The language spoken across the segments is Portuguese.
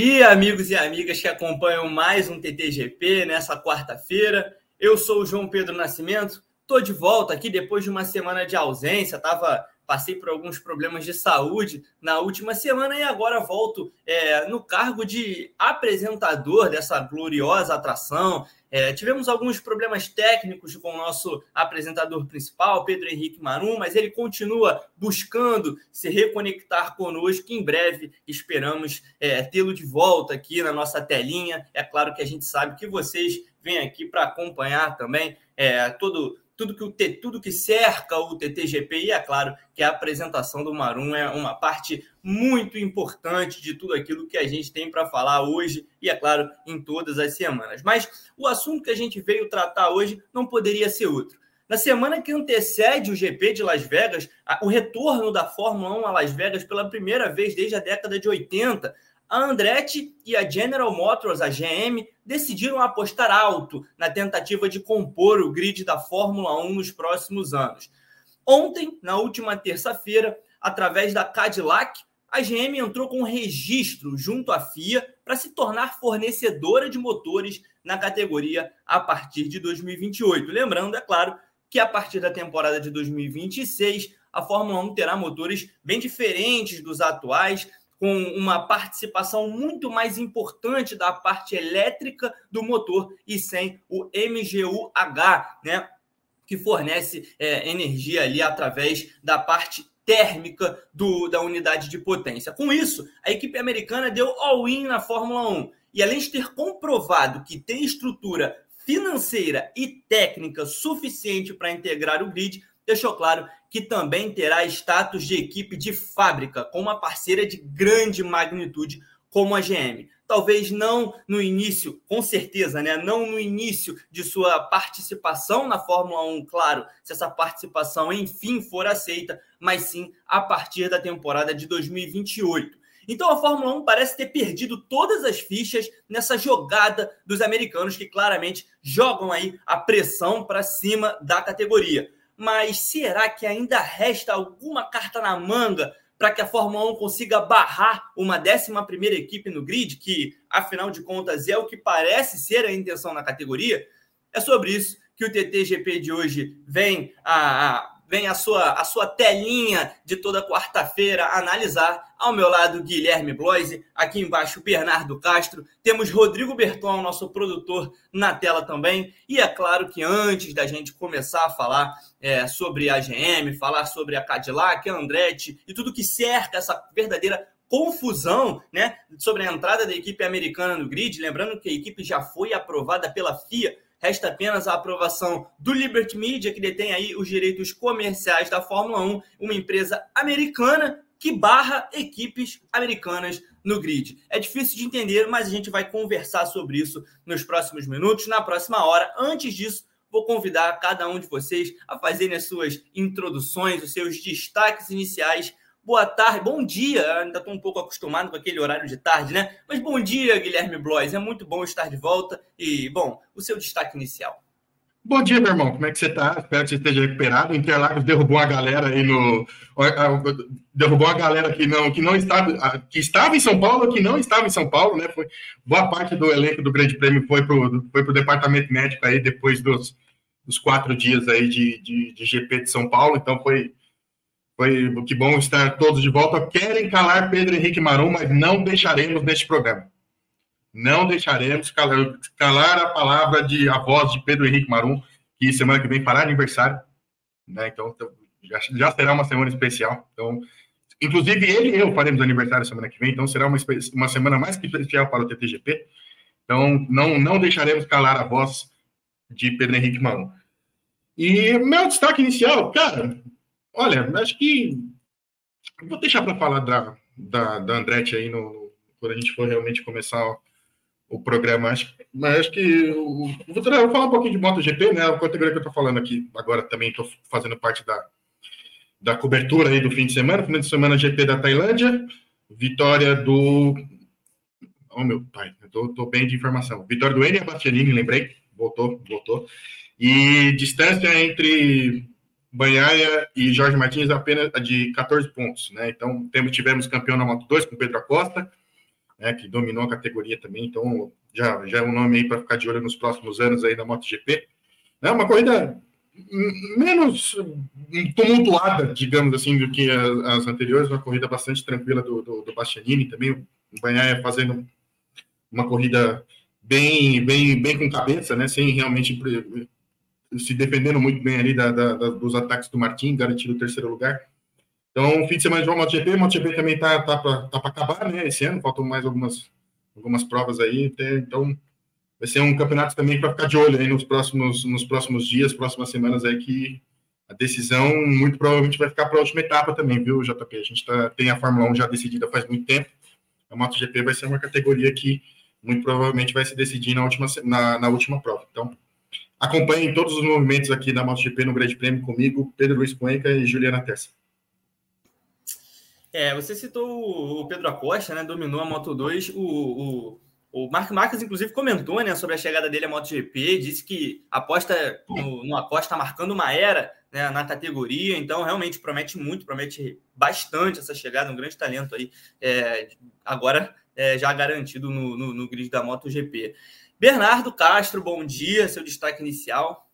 Dia, amigos e amigas que acompanham mais um TTGP nessa quarta-feira. Eu sou o João Pedro Nascimento, estou de volta aqui depois de uma semana de ausência, tava, passei por alguns problemas de saúde na última semana e agora volto é, no cargo de apresentador dessa gloriosa atração. É, tivemos alguns problemas técnicos com o nosso apresentador principal, Pedro Henrique Marum, mas ele continua buscando se reconectar conosco. Em breve esperamos é, tê-lo de volta aqui na nossa telinha. É claro que a gente sabe que vocês vêm aqui para acompanhar também é, todo tudo que, o tudo que cerca o TTGP, e é claro que a apresentação do Marum é uma parte muito importante de tudo aquilo que a gente tem para falar hoje, e é claro, em todas as semanas. Mas o assunto que a gente veio tratar hoje não poderia ser outro. Na semana que antecede o GP de Las Vegas, o retorno da Fórmula 1 a Las Vegas pela primeira vez desde a década de 80, a Andretti e a General Motors, a GM, decidiram apostar alto na tentativa de compor o grid da Fórmula 1 nos próximos anos. Ontem, na última terça-feira, através da Cadillac, a GM entrou com registro junto à FIA para se tornar fornecedora de motores na categoria a partir de 2028. Lembrando, é claro, que a partir da temporada de 2026 a Fórmula 1 terá motores bem diferentes dos atuais, com uma participação muito mais importante da parte elétrica do motor e sem o MGU-H, né? Que fornece é, energia ali através da parte térmica do, da unidade de potência. Com isso, a equipe americana deu all-in na Fórmula 1. E além de ter comprovado que tem estrutura financeira e técnica suficiente para integrar o grid, deixou claro que também terá status de equipe de fábrica, com uma parceira de grande magnitude como a GM. Talvez não no início, com certeza, né? Não no início de sua participação na Fórmula 1, claro, se essa participação enfim for aceita, mas sim a partir da temporada de 2028. Então a Fórmula 1 parece ter perdido todas as fichas nessa jogada dos americanos que claramente jogam aí a pressão para cima da categoria mas será que ainda resta alguma carta na manga para que a Fórmula 1 consiga barrar uma 11 equipe no grid, que, afinal de contas, é o que parece ser a intenção na categoria? É sobre isso que o TTGP de hoje vem a, a vem a sua, a sua telinha de toda quarta-feira analisar. Ao meu lado, Guilherme Bloise, aqui embaixo, Bernardo Castro. Temos Rodrigo Berton, nosso produtor, na tela também. E é claro que antes da gente começar a falar é, sobre a GM, falar sobre a Cadillac, a Andretti e tudo que cerca essa verdadeira confusão né, sobre a entrada da equipe americana no grid, lembrando que a equipe já foi aprovada pela FIA Resta apenas a aprovação do Liberty Media, que detém aí os direitos comerciais da Fórmula 1, uma empresa americana que barra equipes americanas no grid. É difícil de entender, mas a gente vai conversar sobre isso nos próximos minutos, na próxima hora. Antes disso, vou convidar cada um de vocês a fazerem as suas introduções, os seus destaques iniciais boa tarde, bom dia. Ainda estou um pouco acostumado com aquele horário de tarde, né? Mas bom dia, Guilherme Blois. É muito bom estar de volta. E, bom, o seu destaque inicial. Bom dia, meu irmão. Como é que você está? Espero que você esteja recuperado. O Interlagos derrubou a galera aí no. Derrubou a galera que não, que não estava, que estava em São Paulo, que não estava em São Paulo, né? Foi, boa parte do elenco do Grande Prêmio foi para o foi pro departamento médico aí depois dos, dos quatro dias aí de, de, de GP de São Paulo. Então foi, foi que bom estar todos de volta. Querem calar Pedro Henrique Marum, mas não deixaremos neste programa. Não deixaremos calar, calar, a palavra de a voz de Pedro Henrique Marum, que semana que vem fará aniversário, né? Então já, já será uma semana especial. Então, inclusive ele e eu faremos aniversário semana que vem, então será uma, uma semana mais que especial para o TTGP. Então não não deixaremos calar a voz de Pedro Henrique Marum. E meu destaque inicial, cara, Olha, acho que vou deixar para falar da, da, da Andretti aí no, no, quando a gente for realmente começar o, o programa. Acho, mas acho que vou, vou, falar um pouquinho de MotoGP, né? A categoria que eu estou falando aqui agora também estou fazendo parte da, da cobertura aí do fim de semana, fim de semana GP da Tailândia, vitória do Oh, meu pai, eu tô, tô, bem de informação. Vitória do Enio Bastianini, lembrei. Voltou, voltou. E distância entre Banhaia e Jorge Martins apenas de 14 pontos, né? Então, temos, tivemos campeão na Moto 2 com Pedro Acosta, né, que dominou a categoria também, então já, já é um nome aí para ficar de olho nos próximos anos aí da MotoGP. É uma corrida menos tumultuada, digamos assim, do que as, as anteriores, uma corrida bastante tranquila do, do, do Bastianini também, o Banhaia fazendo uma corrida bem, bem, bem com cabeça, né, sem realmente se defendendo muito bem ali da, da, dos ataques do Martin, garantindo o terceiro lugar. Então, fim de semana de MotoGP, MotoGP também tá, tá para tá acabar, né, esse ano, faltam mais algumas, algumas provas aí, então vai ser um campeonato também para ficar de olho aí nos próximos, nos próximos dias, próximas semanas aí, que a decisão muito provavelmente vai ficar para a última etapa também, viu, JP? A gente tá, tem a Fórmula 1 já decidida faz muito tempo, a MotoGP vai ser uma categoria que muito provavelmente vai se decidir na última, na, na última prova. Então, acompanhem todos os movimentos aqui da MotoGP no Grande Prêmio comigo, Pedro Luiz Cuenca e Juliana Tessa. É, você citou o Pedro Acosta, né? Dominou a Moto 2. O, o, o Mark Marques, inclusive, comentou né, sobre a chegada dele à MotoGP, disse que aposta no, no Acosta marcando uma era né, na categoria, então realmente promete muito, promete bastante essa chegada, um grande talento aí, é, agora é, já garantido no, no, no grid da MotoGP. Bernardo Castro, bom dia, seu destaque inicial.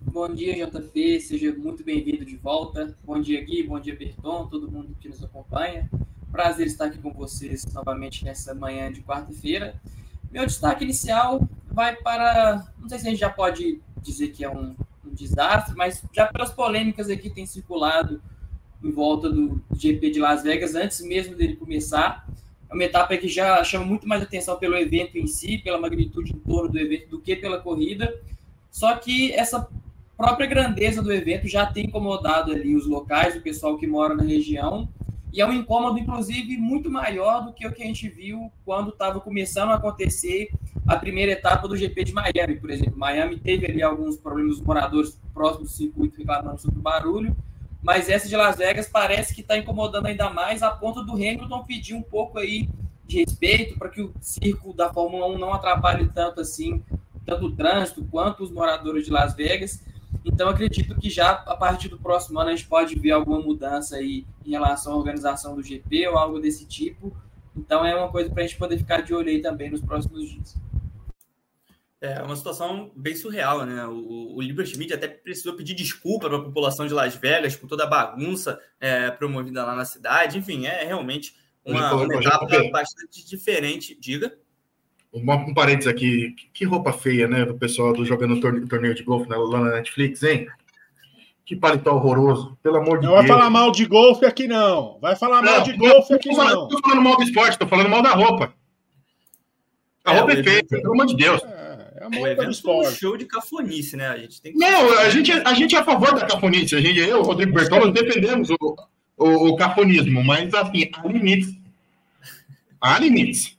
Bom dia, JP, seja muito bem-vindo de volta. Bom dia, Gui, bom dia, Berton, todo mundo que nos acompanha. Prazer estar aqui com vocês novamente nessa manhã de quarta-feira. Meu destaque inicial vai para. Não sei se a gente já pode dizer que é um, um desastre, mas já pelas polêmicas aqui que tem circulado em volta do GP de Las Vegas, antes mesmo dele começar. É uma etapa que já chama muito mais atenção pelo evento em si, pela magnitude em torno do evento, do que pela corrida. Só que essa própria grandeza do evento já tem incomodado ali os locais, o pessoal que mora na região, e é um incômodo, inclusive, muito maior do que o que a gente viu quando estava começando a acontecer a primeira etapa do GP de Miami, por exemplo. Miami teve ali alguns problemas, os moradores próximos do circuito reclamando sobre o barulho, mas essa de Las Vegas parece que está incomodando ainda mais, a ponto do Hamilton pedir um pouco aí de respeito para que o circo da Fórmula 1 não atrapalhe tanto assim, tanto o trânsito quanto os moradores de Las Vegas. Então, acredito que já a partir do próximo ano a gente pode ver alguma mudança aí em relação à organização do GP ou algo desse tipo. Então, é uma coisa para a gente poder ficar de olho aí também nos próximos dias. É uma situação bem surreal, né? O, o Liberty Media até precisou pedir desculpa para a população de Las Vegas por toda a bagunça é, promovida lá na cidade. Enfim, é realmente uma, uma etapa bastante diferente. Diga um parênteses aqui, que roupa feia, né, do pessoal do jogando torneio de golfe lá na Netflix, hein? Que paletó horroroso, pelo amor de não Deus. Não vai falar mal de golfe aqui, não. Vai falar não, mal de golfe aqui, não. Não tô falando mal do esporte, tô falando mal da roupa. A é, roupa é feia, pelo amor de Deus. É, é a o evento um show de cafonice, né? A gente tem que... Não, a gente, a gente é a favor da cafonice. A gente, eu, Rodrigo Berton, nós defendemos o, o, o cafonismo, mas assim, há limites. Há limites.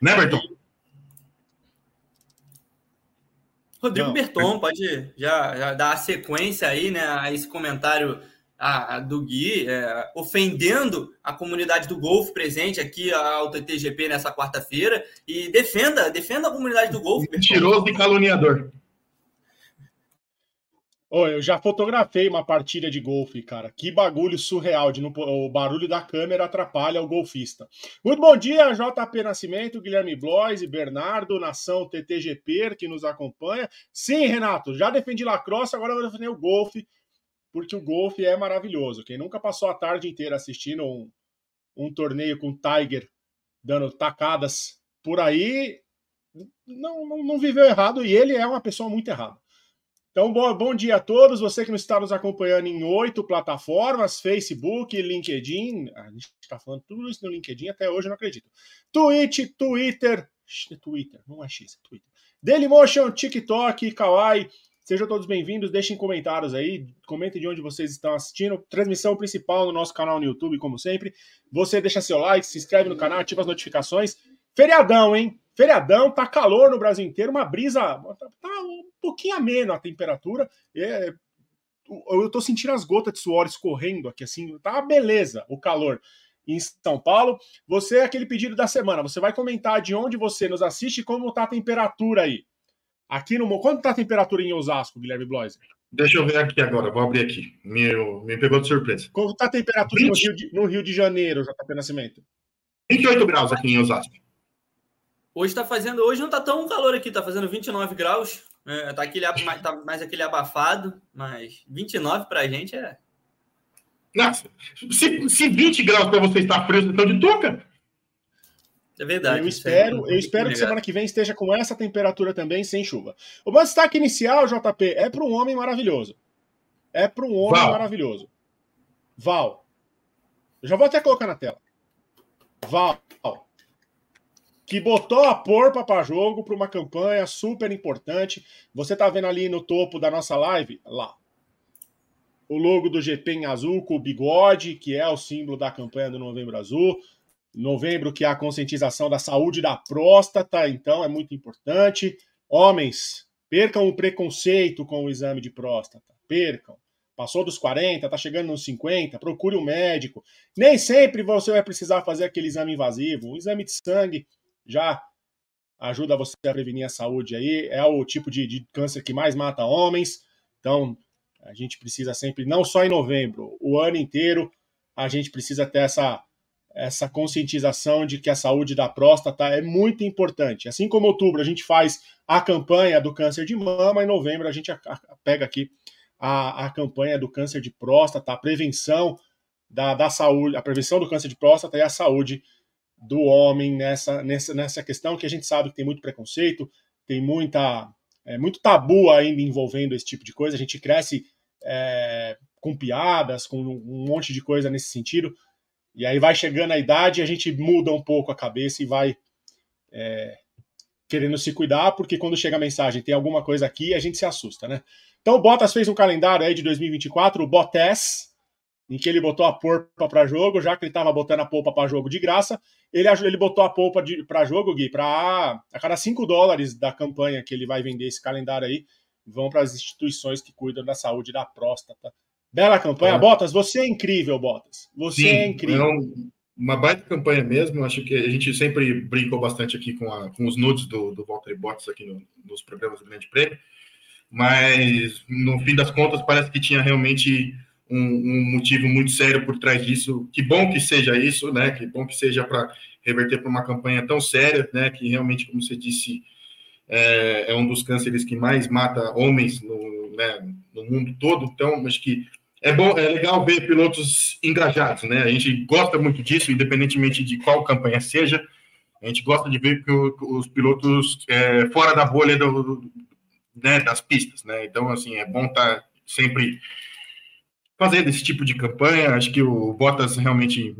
Né, Berton? Rodrigo Não, Berton, pode já, já, dar a sequência aí, né, a esse comentário a, a do Gui, é, ofendendo a comunidade do golfe presente aqui ao TTGP nessa quarta-feira e defenda, defenda a comunidade do golfe. Mentiroso e caluniador. Oh, eu já fotografei uma partida de golfe, cara. Que bagulho surreal. De não... O barulho da câmera atrapalha o golfista. Muito bom dia, JP Nascimento, Guilherme Blois e Bernardo, nação TTGP, que nos acompanha. Sim, Renato, já defendi lacrosse, agora eu vou defender o golfe, porque o golfe é maravilhoso. Quem nunca passou a tarde inteira assistindo um, um torneio com Tiger dando tacadas por aí, não, não, não viveu errado e ele é uma pessoa muito errada. Então, bom, bom dia a todos. Você que está nos acompanhando em oito plataformas: Facebook, LinkedIn. A gente está falando tudo isso no LinkedIn, até hoje não acredito. Twitch, Twitter. Twitter, não é X, é Twitter. Dailymotion, TikTok, Kawaii. Sejam todos bem-vindos. Deixem comentários aí. Comentem de onde vocês estão assistindo. Transmissão principal no nosso canal no YouTube, como sempre. Você deixa seu like, se inscreve no canal, ativa as notificações. Feriadão, hein? Feriadão, tá calor no Brasil inteiro, uma brisa. Tá, tá um pouquinho ameno a temperatura. É, eu tô sentindo as gotas de suor escorrendo aqui, assim, tá beleza o calor em São Paulo. Você é aquele pedido da semana. Você vai comentar de onde você nos assiste e como tá a temperatura aí. Aqui no. Quanto tá a temperatura em Osasco, Guilherme Bloiser? Deixa eu ver aqui agora, vou abrir aqui. Me, me pegou de surpresa. Como tá a temperatura no Rio, de, no Rio de Janeiro, JP Nascimento? 28 graus aqui em Osasco. Hoje está fazendo, hoje não está tão calor aqui, está fazendo 29 graus. É, tá, aquele, tá mais aquele abafado, mas 29 para a gente é. Nossa, se, se 20 graus para você está frio, então de touca. É verdade. Eu espero, é eu espero que semana que vem esteja com essa temperatura também, sem chuva. O meu destaque inicial, JP, é para um homem maravilhoso. É para um homem Val. maravilhoso. Val. Eu já vou até colocar na tela. Val. Que botou a porpa para jogo para uma campanha super importante. Você tá vendo ali no topo da nossa live? Lá. O logo do GP em azul com o bigode, que é o símbolo da campanha do Novembro Azul. Novembro, que é a conscientização da saúde da próstata, então é muito importante. Homens, percam o preconceito com o exame de próstata. Percam. Passou dos 40, está chegando nos 50, procure um médico. Nem sempre você vai precisar fazer aquele exame invasivo. Um exame de sangue já ajuda você a prevenir a saúde aí. É o tipo de, de câncer que mais mata homens. Então, a gente precisa sempre, não só em novembro, o ano inteiro, a gente precisa ter essa, essa conscientização de que a saúde da próstata é muito importante. Assim como outubro a gente faz a campanha do câncer de mama, em novembro a gente pega aqui a, a campanha do câncer de próstata, a prevenção da, da saúde, a prevenção do câncer de próstata e a saúde do homem nessa, nessa, nessa questão que a gente sabe que tem muito preconceito, tem muita é, muito tabu ainda envolvendo esse tipo de coisa. A gente cresce é, com piadas, com um monte de coisa nesse sentido. E aí vai chegando a idade, a gente muda um pouco a cabeça e vai é, querendo se cuidar, porque quando chega a mensagem tem alguma coisa aqui, a gente se assusta, né? Então o Bottas fez um calendário aí de 2024, o Bottas, em que ele botou a polpa para jogo, já que ele estava botando a polpa para jogo de graça, ele, ele botou a polpa para jogo, Gui, para a cada 5 dólares da campanha que ele vai vender esse calendário aí, vão para as instituições que cuidam da saúde da próstata. Bela campanha, é. Botas, você é incrível, Botas. Você Sim, é incrível. É uma baita campanha mesmo. Acho que a gente sempre brincou bastante aqui com, a, com os nudes do, do Walter Bottas aqui no, nos programas do Grande Prêmio mas no fim das contas parece que tinha realmente um, um, motivo muito sério por trás disso. Que bom que seja isso, né? Que bom que seja para reverter para uma campanha tão séria, né? Que realmente, como você disse, é, é um dos cânceres que mais mata homens no, né, no mundo todo. Então, acho que é bom, é legal ver pilotos engajados, né? A gente gosta muito disso, independentemente de qual campanha seja. A gente gosta de ver os pilotos é, fora da bolha do, né, das pistas, né? Então, assim, é bom estar tá sempre fazendo esse tipo de campanha. Acho que o Bottas realmente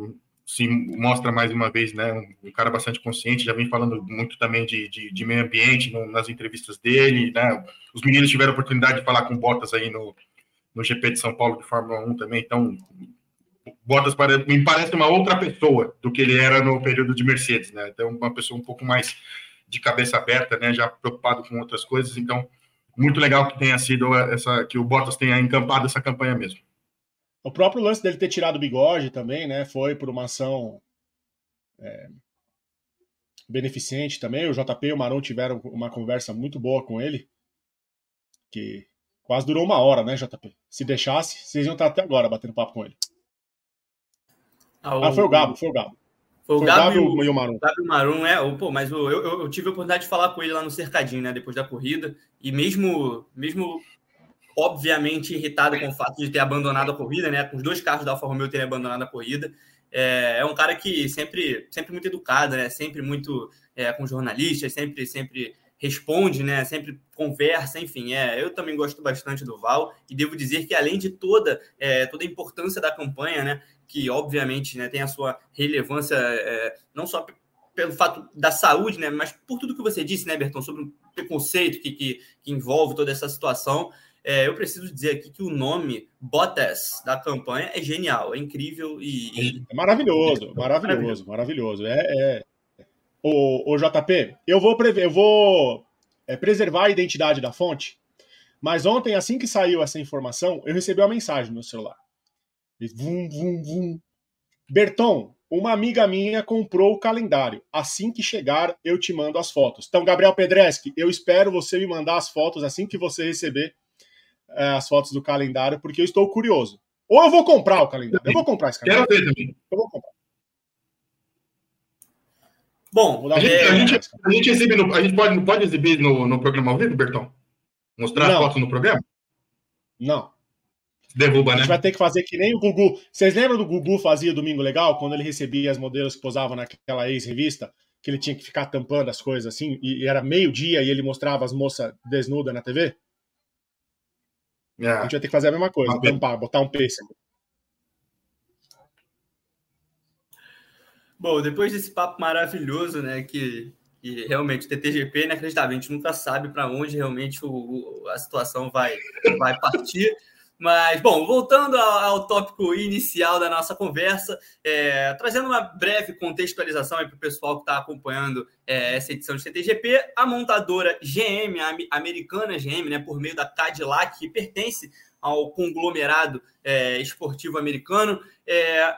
se mostra mais uma vez, né, um cara bastante consciente, já vem falando muito também de, de, de meio ambiente no, nas entrevistas dele, né, os meninos tiveram oportunidade de falar com Bottas aí no, no GP de São Paulo de Fórmula 1 também, então Bottas me parece uma outra pessoa do que ele era no período de Mercedes, né, então uma pessoa um pouco mais de cabeça aberta, né, já preocupado com outras coisas, então muito legal que tenha sido essa, que o Bottas tenha encampado essa campanha mesmo. O próprio lance dele ter tirado o bigode também, né? Foi por uma ação é, beneficente também. O JP e o Maron tiveram uma conversa muito boa com ele, que quase durou uma hora, né, JP? Se deixasse, vocês iam estar até agora batendo papo com ele. Ah, o... ah foi o Gabo, foi o Gabo. Foi o Foi Gabi, e o Marum. Gabi Marum, é. Pô, mas eu, eu, eu, tive a oportunidade de falar com ele lá no cercadinho, né? Depois da corrida. E mesmo, mesmo obviamente irritado com o fato de ter abandonado a corrida, né? Com os dois carros da Alfa Romeo terem abandonado a corrida. É, é um cara que sempre, sempre muito educado, né? Sempre muito é, com jornalistas, sempre, sempre responde, né? Sempre conversa, enfim. É, eu também gosto bastante do Val e devo dizer que além de toda, é, toda a importância da campanha, né? que obviamente né, tem a sua relevância é, não só pelo fato da saúde, né, mas por tudo que você disse, né, Berton, sobre o preconceito que, que, que envolve toda essa situação. É, eu preciso dizer aqui que o nome Bottas da campanha é genial, é incrível e. É maravilhoso, maravilhoso, maravilhoso. É, é... O, o JP, eu vou eu vou é, preservar a identidade da fonte, mas ontem, assim que saiu essa informação, eu recebi uma mensagem no celular. Vum, vum, vum. Berton, uma amiga minha comprou o calendário. Assim que chegar, eu te mando as fotos. Então, Gabriel Pedreski, eu espero você me mandar as fotos assim que você receber é, as fotos do calendário, porque eu estou curioso. Ou eu vou comprar o calendário. Eu vou comprar esse calendário. Quero ver também. Eu vou comprar. Bom, a gente, é... a, gente, a, gente, exibe no, a gente pode, não pode exibir no, no programa ao vivo, Bertão? Mostrar não. a foto no programa? Não. Derruba, né? A gente né? vai ter que fazer que nem o Gugu. Vocês lembram do Gugu fazia Domingo Legal, quando ele recebia as modelos que posavam naquela ex-revista? Que ele tinha que ficar tampando as coisas assim, e era meio-dia e ele mostrava as moças desnudas na TV? É. A gente vai ter que fazer a mesma coisa, tampar, botar um pêssego. Bom, depois desse papo maravilhoso, né, que, que realmente o TTGP é inacreditável, a gente nunca sabe para onde realmente o, a situação vai, vai partir. Mas, bom, voltando ao, ao tópico inicial da nossa conversa, é, trazendo uma breve contextualização para o pessoal que está acompanhando é, essa edição de CTGP, a montadora GM, a americana GM, né, por meio da Cadillac, que pertence ao conglomerado é, esportivo americano, é,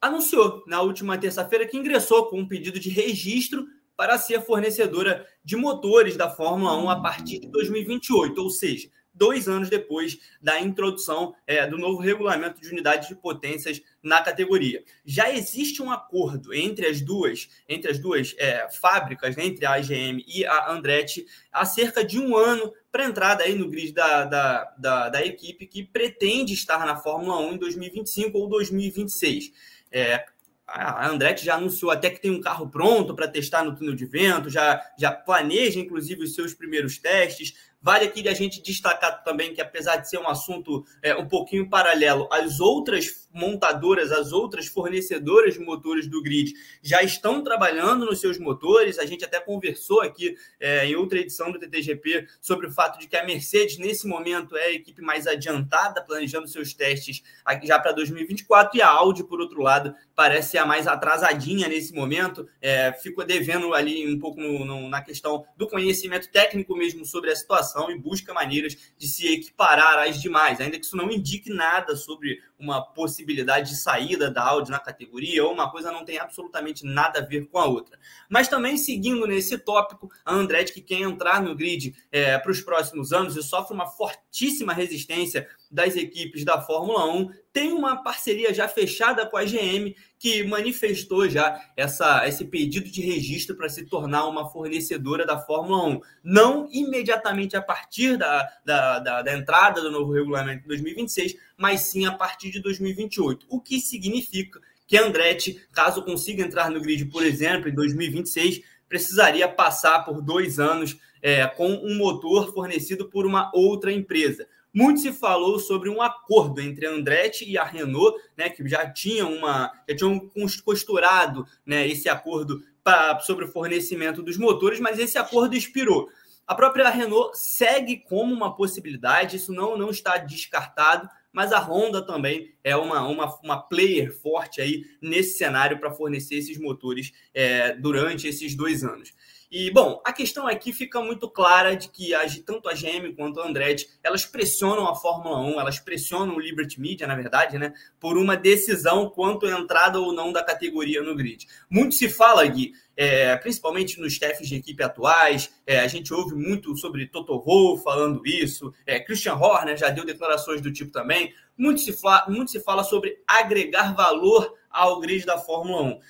anunciou na última terça-feira que ingressou com um pedido de registro para ser fornecedora de motores da Fórmula 1 a partir de 2028, ou seja, dois anos depois da introdução é, do novo regulamento de unidades de potências na categoria. Já existe um acordo entre as duas, entre as duas é, fábricas, né, entre a AGM e a Andretti, há cerca de um ano para entrada aí no grid da, da, da, da equipe que pretende estar na Fórmula 1 em 2025 ou 2026. É, a Andretti já anunciou até que tem um carro pronto para testar no túnel de vento, já, já planeja, inclusive, os seus primeiros testes. Vale aqui a gente destacar também que, apesar de ser um assunto é, um pouquinho paralelo, as outras montadoras, as outras fornecedoras de motores do grid já estão trabalhando nos seus motores. A gente até conversou aqui é, em outra edição do TTGP sobre o fato de que a Mercedes, nesse momento, é a equipe mais adiantada, planejando seus testes já para 2024, e a Audi, por outro lado, parece ser a mais atrasadinha nesse momento, é, ficou devendo ali um pouco no, no, na questão do conhecimento técnico mesmo sobre a situação e busca maneiras de se equiparar às demais, ainda que isso não indique nada sobre uma possibilidade de saída da Audi na categoria, ou uma coisa não tem absolutamente nada a ver com a outra. Mas também seguindo nesse tópico, a Andretti, que quer entrar no grid é, para os próximos anos e sofre uma fortíssima resistência das equipes da Fórmula 1, tem uma parceria já fechada com a GM, que manifestou já essa, esse pedido de registro para se tornar uma fornecedora da Fórmula 1. Não imediatamente a partir da, da, da, da entrada do novo regulamento de 2026, mas sim a partir de 2028. O que significa que Andretti, caso consiga entrar no grid, por exemplo, em 2026, precisaria passar por dois anos é, com um motor fornecido por uma outra empresa. Muito se falou sobre um acordo entre a Andretti e a Renault, né, que já tinham uma, já tinham costurado, né, esse acordo pra, sobre o fornecimento dos motores, mas esse acordo expirou. A própria Renault segue como uma possibilidade, isso não, não está descartado, mas a Honda também é uma, uma, uma player forte aí nesse cenário para fornecer esses motores é, durante esses dois anos. E, bom, a questão aqui fica muito clara de que tanto a GM quanto a Andretti, elas pressionam a Fórmula 1, elas pressionam o Liberty Media, na verdade, né, por uma decisão quanto à entrada ou não da categoria no grid. Muito se fala, Gui, é, principalmente nos chefes de equipe atuais, é, a gente ouve muito sobre Toto Wolff falando isso, é, Christian Horner já deu declarações do tipo também, muito se, fala, muito se fala sobre agregar valor ao grid da Fórmula 1.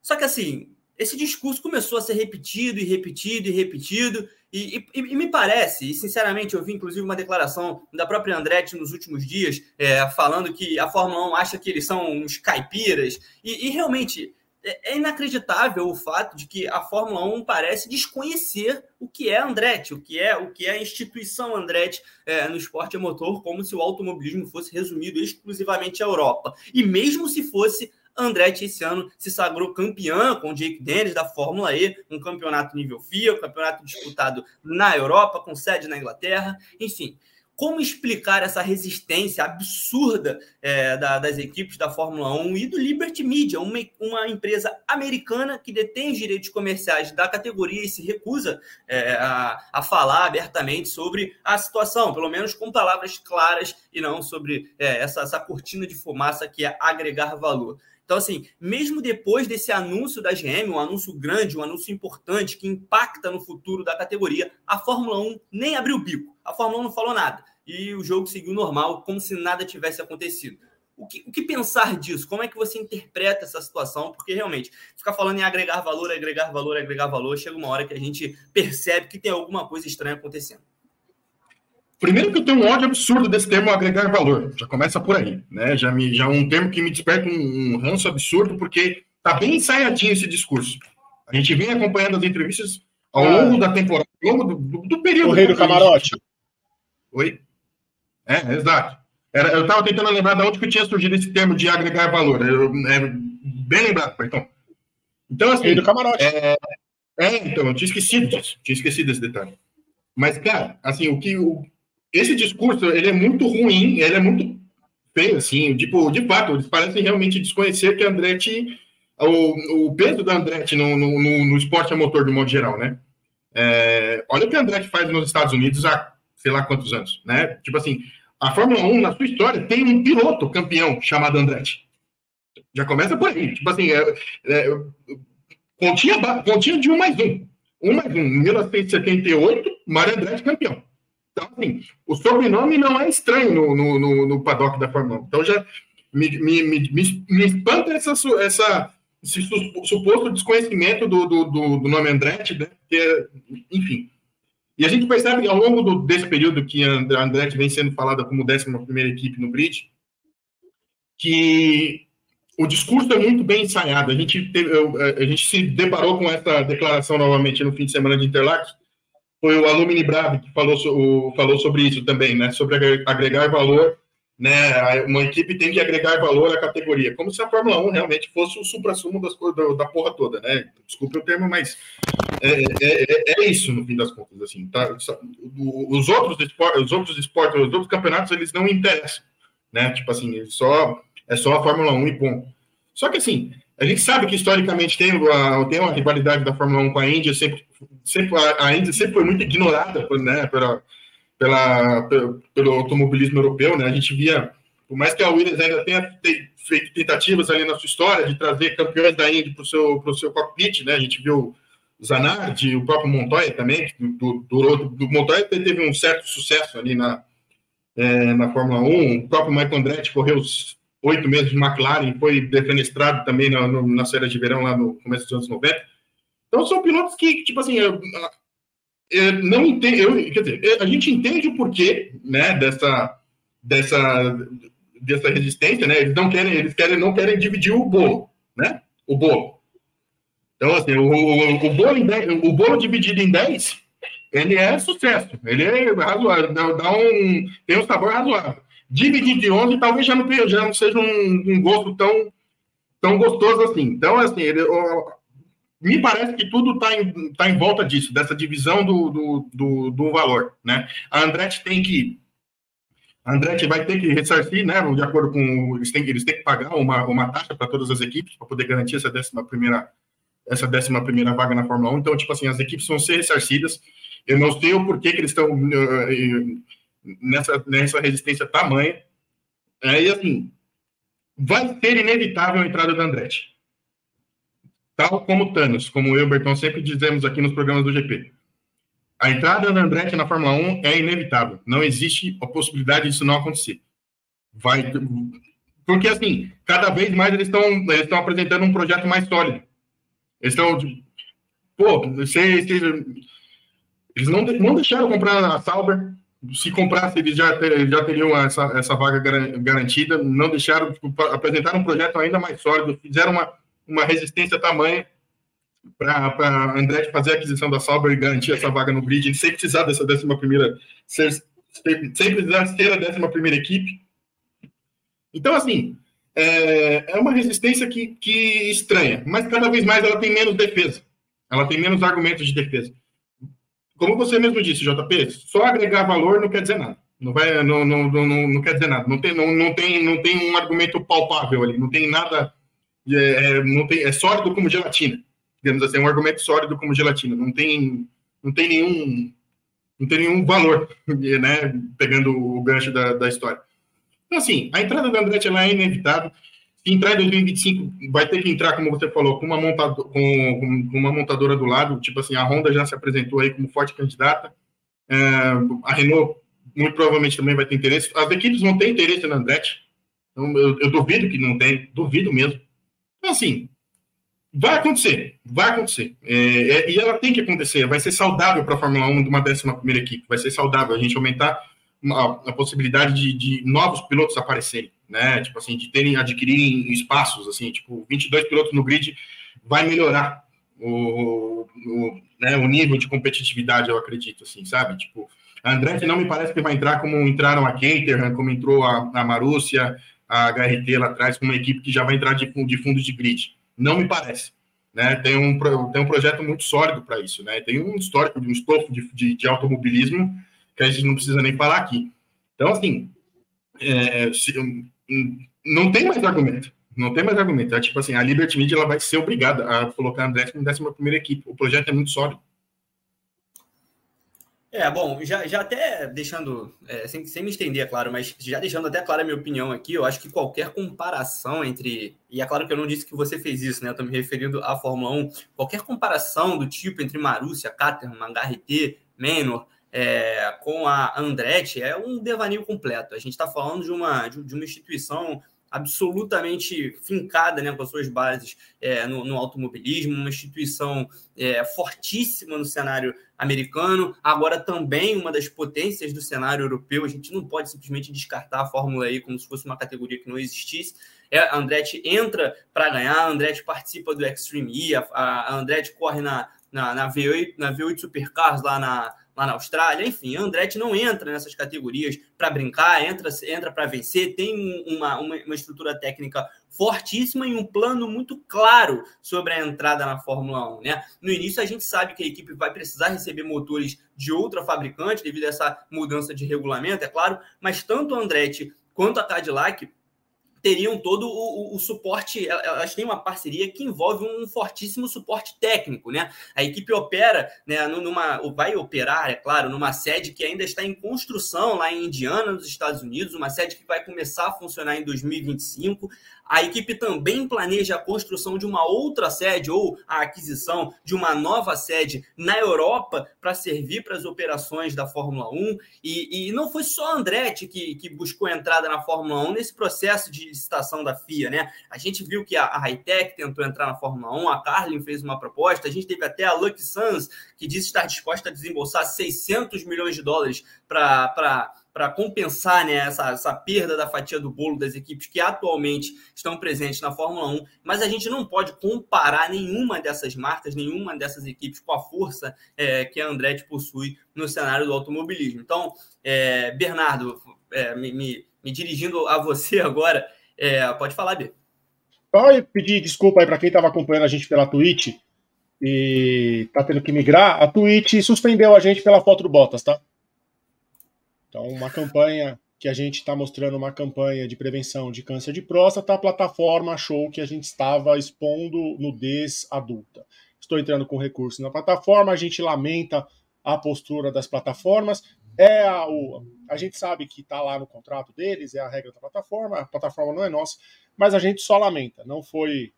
Só que assim, esse discurso começou a ser repetido e repetido e repetido, e, e, e, me parece, e sinceramente eu vi inclusive uma declaração da própria Andretti nos últimos dias, é, falando que a Fórmula 1 acha que eles são uns caipiras, e, e realmente é, é inacreditável o fato de que a Fórmula 1 parece desconhecer o que é Andretti, o que é o que é a instituição Andretti é, no esporte a motor, como se o automobilismo fosse resumido exclusivamente à Europa. E mesmo se fosse Andretti esse ano se sagrou campeã com o Jake Dennis da Fórmula E, um campeonato nível FIA, um campeonato disputado na Europa, com sede na Inglaterra, enfim. Como explicar essa resistência absurda é, da, das equipes da Fórmula 1 e do Liberty Media, uma, uma empresa americana que detém os direitos comerciais da categoria e se recusa é, a, a falar abertamente sobre a situação, pelo menos com palavras claras e não sobre é, essa, essa cortina de fumaça que é agregar valor. Então, assim, mesmo depois desse anúncio da GM, um anúncio grande, um anúncio importante que impacta no futuro da categoria, a Fórmula 1 nem abriu o bico. A Fórmula 1 não falou nada. E o jogo seguiu normal, como se nada tivesse acontecido. O que, o que, pensar disso? Como é que você interpreta essa situação? Porque realmente, ficar falando em agregar valor, agregar valor, agregar valor, chega uma hora que a gente percebe que tem alguma coisa estranha acontecendo. Primeiro que eu tenho um ódio absurdo desse termo agregar valor. Já começa por aí, né? Já me já é um termo que me desperta um, um ranço absurdo porque tá bem ensaiadinho esse discurso. A gente vem acompanhando as entrevistas ao ah. longo da temporada, ao longo do, do, do período. O rei do camarote. Oi? É, exato. Era, eu estava tentando lembrar de onde que tinha surgido esse termo de agregar valor. Eu, é, bem lembrado, então. Então, assim. Rei do camarote. É, é, então, eu tinha esquecido disso. Tinha esquecido desse detalhe. Mas, cara, assim, o que. O, esse discurso, ele é muito ruim, ele é muito feio, assim. Tipo, de fato, eles parecem realmente desconhecer que Andretti. O, o peso da Andretti no, no, no, no esporte a motor, de modo geral, né? É, olha o que a Andretti faz nos Estados Unidos há sei lá quantos anos, né? Tipo assim, a Fórmula 1, na sua história, tem um piloto campeão chamado Andretti. Já começa por aí. Tipo assim, é, é, continha, continha de um mais um. Um mais um. Em 1978, Mário Andretti campeão. Então, assim, o sobrenome não é estranho no, no, no, no paddock da Fórmula 1. Então, já me, me, me, me espanta essa, essa, esse suposto desconhecimento do, do, do nome Andretti, né? Que, enfim. E a gente percebe ao longo do, desse período que a Andretti vem sendo falada como 11 equipe no grid, que o discurso é muito bem ensaiado. A gente, teve, a gente se deparou com essa declaração novamente no fim de semana de Interlagos. Foi o Alumni Brave que falou, falou sobre isso também, né? sobre agregar valor né? Uma equipe tem que agregar valor à categoria, como se a Fórmula 1 realmente fosse o supra-sumo das da porra toda, né? Desculpe o termo, mas é, é, é, é isso no fim das contas, assim, tá? Os outros esportes, os outros esportes, os outros campeonatos, eles não interessam, né? Tipo assim, só é só a Fórmula 1 e ponto. Só que assim, a gente sabe que historicamente tem, uma, tem uma rivalidade da Fórmula 1 com a Índia, sempre, sempre a Índia sempre foi muito ignorada, né? Pela, pela, pelo, automobilismo europeu, né? A gente via, por mais que a Williams ainda tenha feito tentativas ali na sua história de trazer campeões da Indy para o seu, pro seu cockpit, né? A gente viu Zanardi, o próprio Montoya também, que durou, do Montoya teve um certo sucesso ali na, é, na Fórmula 1, o próprio Michael Andretti correu oito meses de McLaren, foi defenestrado também na, no, na série de verão lá no começo dos anos 90. Então são pilotos que, tipo assim, eu não entendo, eu, quer dizer, a gente entende o porquê, né, dessa, dessa, dessa resistência, né? Eles não querem, eles querem, não querem dividir o bolo, né? O bolo. Então, assim, o, o, o bolo, 10, o bolo dividido em 10, ele é sucesso. Ele é razoável, dá um, tem um sabor razoável. Dividido em 11, talvez já não, já não seja um, um gosto tão, tão gostoso assim. Então, assim, ele, me parece que tudo está em, tá em volta disso, dessa divisão do, do, do, do, valor, né? A Andretti tem que Andretti vai ter que ressarcir, né? De acordo com eles têm, eles têm que pagar uma, uma taxa para todas as equipes para poder garantir essa décima primeira essa décima primeira vaga na Fórmula 1. Então, tipo assim, as equipes vão ser ressarcidas. Eu não sei o porquê que eles estão uh, nessa, nessa resistência tamanha. É, e assim, vai ser inevitável a entrada da Andretti tal como Thanos, como eu e o Bertão sempre dizemos aqui nos programas do GP. A entrada da Andretti na Fórmula 1 é inevitável. Não existe a possibilidade disso não acontecer. Vai, porque assim, cada vez mais eles estão eles estão apresentando um projeto mais sólido. Eles estão, pô, vocês, eles não, não deixaram comprar a Sauber. Se comprasse, eles já, ter, já teriam essa, essa vaga garantida. Não deixaram, tipo, apresentar um projeto ainda mais sólido. Fizeram uma uma resistência tamanha para Andretti fazer a aquisição da Sauber e garantir essa vaga no grid, sem precisar dessa décima primeira, ser, sem precisar ser a décima primeira equipe. Então, assim, é, é uma resistência que, que estranha, mas cada vez mais ela tem menos defesa. Ela tem menos argumentos de defesa. Como você mesmo disse, JP, só agregar valor não quer dizer nada. Não, vai, não, não, não, não quer dizer nada. Não tem, não, não, tem, não tem um argumento palpável ali. Não tem nada é, é, não tem, é sólido como gelatina. Digamos assim, é um argumento sólido como gelatina. Não tem, não tem nenhum não tem nenhum valor, né? Pegando o gancho da, da história. Então, assim, a entrada da Andretti ela é inevitável. Entrar em 2025, vai ter que entrar, como você falou, com uma, montado, com, com uma montadora do lado. Tipo assim, a Honda já se apresentou aí como forte candidata. É, a Renault, muito provavelmente, também vai ter interesse. As equipes vão ter interesse na Andretti. Então, eu, eu duvido que não tem, duvido mesmo. Então, assim, vai acontecer, vai acontecer. É, é, e ela tem que acontecer, vai ser saudável para a Fórmula 1 de uma décima primeira equipe, vai ser saudável a gente aumentar a, a possibilidade de, de, novos pilotos aparecerem, né? Tipo assim, de terem, adquirirem espaços, assim, tipo, 22 pilotos no grid vai melhorar o, o, né, o nível de competitividade, eu acredito, assim, sabe? Tipo, a Andretti não me parece que vai entrar como entraram a Caterham, como entrou a, a Marúcia, a HRT lá atrás, com uma equipe que já vai entrar de, de fundo de grid. Não me parece. Né? Tem, um, tem um projeto muito sólido para isso. Né? Tem um histórico de um estofo de, de, de, automobilismo que a gente não precisa nem falar aqui. Então, assim, é, se, não tem mais argumento. Não tem mais argumento. É tipo assim, a Liberty Media ela vai ser obrigada a colocar André como décima primeira equipe. O projeto é muito sólido. É, bom, já, já até deixando, é, sem, sem me estender, é claro, mas já deixando até clara a minha opinião aqui, eu acho que qualquer comparação entre. E é claro que eu não disse que você fez isso, né? Eu estou me referindo à Fórmula 1. Qualquer comparação do tipo entre Marussia, Caterham, HRT, Menor, é, com a Andretti é um devaneio completo. A gente está falando de uma, de, uma instituição absolutamente fincada né, com as suas bases é, no, no, automobilismo, uma instituição é, fortíssima no cenário americano, agora também uma das potências do cenário europeu. A gente não pode simplesmente descartar a Fórmula E como se fosse uma categoria que não existisse. É, a Andretti entra para ganhar, a Andretti participa do Extreme E, a, a Andretti corre na, na, na, V8, na V8 Supercars lá na, lá na Austrália. Enfim, Andretti não entra nessas categorias para brincar, entra, entra para vencer, tem uma, uma, uma, estrutura técnica fortíssima e um plano muito claro sobre a entrada na Fórmula 1. Né? No início, a gente sabe que a equipe vai precisar receber motores de outra fabricante devido a essa mudança de regulamento, é claro, mas tanto Andretti quanto a Cadillac teriam todo o, o, o, suporte, elas têm uma parceria que envolve um fortíssimo suporte técnico, né? A equipe opera, né, numa, vai operar, é claro, numa sede que ainda está em construção lá em Indiana, nos Estados Unidos, uma sede que vai começar a funcionar em 2025. A equipe também planeja a construção de uma outra sede ou a aquisição de uma nova sede na Europa para servir para as operações da Fórmula 1. E, e não foi só a Andretti que, que buscou entrada na Fórmula 1 nesse processo de licitação da FIA, né? A gente viu que a, a Hightech tentou entrar na Fórmula 1, a Carlin fez uma proposta, a gente teve até a Lucky Suns, que disse estar disposta a desembolsar 600 milhões de dólares para para compensar né, essa, essa perda da fatia do bolo das equipes que atualmente estão presentes na Fórmula 1, mas a gente não pode comparar nenhuma dessas marcas, nenhuma dessas equipes com a força é, que a Andretti possui no cenário do automobilismo. Então, é, Bernardo, é, me, me, me, dirigindo a você agora, é, pode falar, Bê. Só pedir desculpa aí para quem estava acompanhando a gente pela Twitch e tá tendo que migrar. A Twitch suspendeu a gente pela foto do Bottas, tá? Então, uma campanha que a gente está mostrando uma campanha de prevenção de câncer de próstata, a plataforma achou que a gente estava expondo nudez adulta. Estou entrando com recurso na plataforma, a gente lamenta a postura das plataformas. É a, o, a gente sabe que está lá no contrato deles, é a regra da plataforma, a plataforma não é nossa, mas a gente só lamenta. Não foi,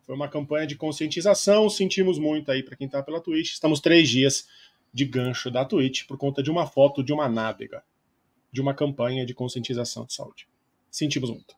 foi uma campanha de conscientização, sentimos muito aí para quem está pela Twitch. Estamos três dias de gancho da Twitch por conta de uma foto de uma nádega de uma campanha de conscientização de saúde. Sentimos muito.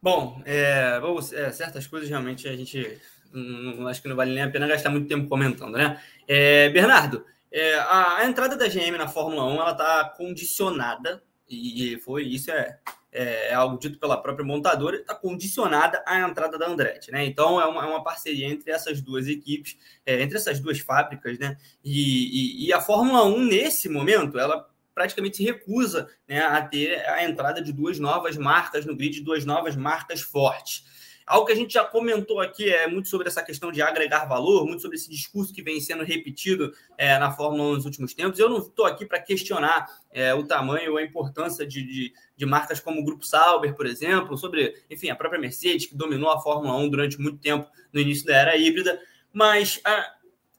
Bom, é, é, certas coisas realmente a gente não, acho que não vale nem a pena gastar muito tempo comentando, né? É, Bernardo, é, a, a, entrada da GM na Fórmula 1 ela está condicionada e foi isso é, é, é, algo dito pela própria montadora, está condicionada à entrada da Andretti, né? Então é uma, é uma parceria entre essas duas equipes, é, entre essas duas fábricas, né? E, e, e, a Fórmula 1, nesse momento, ela praticamente se recusa né, a ter a entrada de duas novas marcas no grid, duas novas marcas fortes. Algo que a gente já comentou aqui é muito sobre essa questão de agregar valor, muito sobre esse discurso que vem sendo repetido é, na Fórmula 1 nos últimos tempos. Eu não estou aqui para questionar é, o tamanho ou a importância de, de, de, marcas como o Grupo Sauber, por exemplo, sobre, enfim, a própria Mercedes, que dominou a Fórmula 1 durante muito tempo no início da era híbrida. Mas a,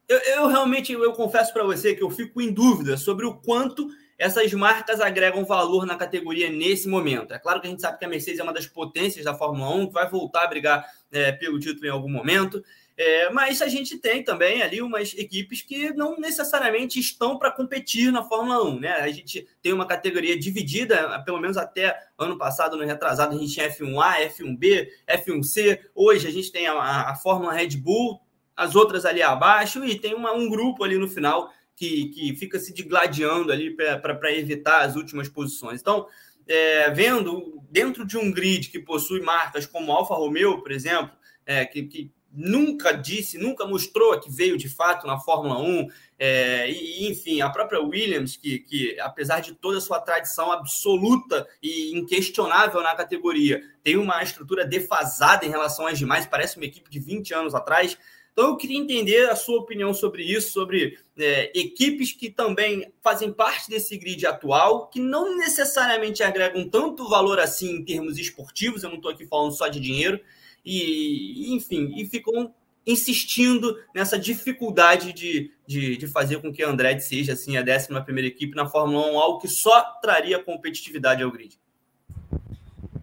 eu, eu realmente eu confesso para você que eu fico em dúvida sobre o quanto essas marcas agregam valor na categoria nesse momento. É claro que a gente sabe que a Mercedes é uma das potências da Fórmula 1, que vai voltar a brigar é, pelo título em algum momento. É, mas a gente tem também ali umas equipes que não necessariamente estão para competir na Fórmula 1. Né? A gente tem uma categoria dividida, pelo menos até ano passado, no retrasado, a gente tinha F1A, F1B, F1C. Hoje a gente tem a, a Fórmula Red Bull, as outras ali abaixo, e tem uma, um grupo ali no final que, que fica se digladiando ali para evitar as últimas posições. Então, é, vendo dentro de um grid que possui marcas como Alfa Romeo, por exemplo, é, que, que, nunca disse, nunca mostrou que veio de fato na Fórmula 1, é, e, enfim, a própria Williams, que, que apesar de toda a sua tradição absoluta e inquestionável na categoria, tem uma estrutura defasada em relação às demais, parece uma equipe de 20 anos atrás. Então, eu queria entender a sua opinião sobre isso, sobre é, equipes que também fazem parte desse grid atual, que não necessariamente agregam tanto valor assim em termos esportivos, eu não estou aqui falando só de dinheiro, e, enfim, e ficam insistindo nessa dificuldade de, de, de, fazer com que a Andretti seja assim, a 11 equipe na Fórmula 1, algo que só traria competitividade ao grid.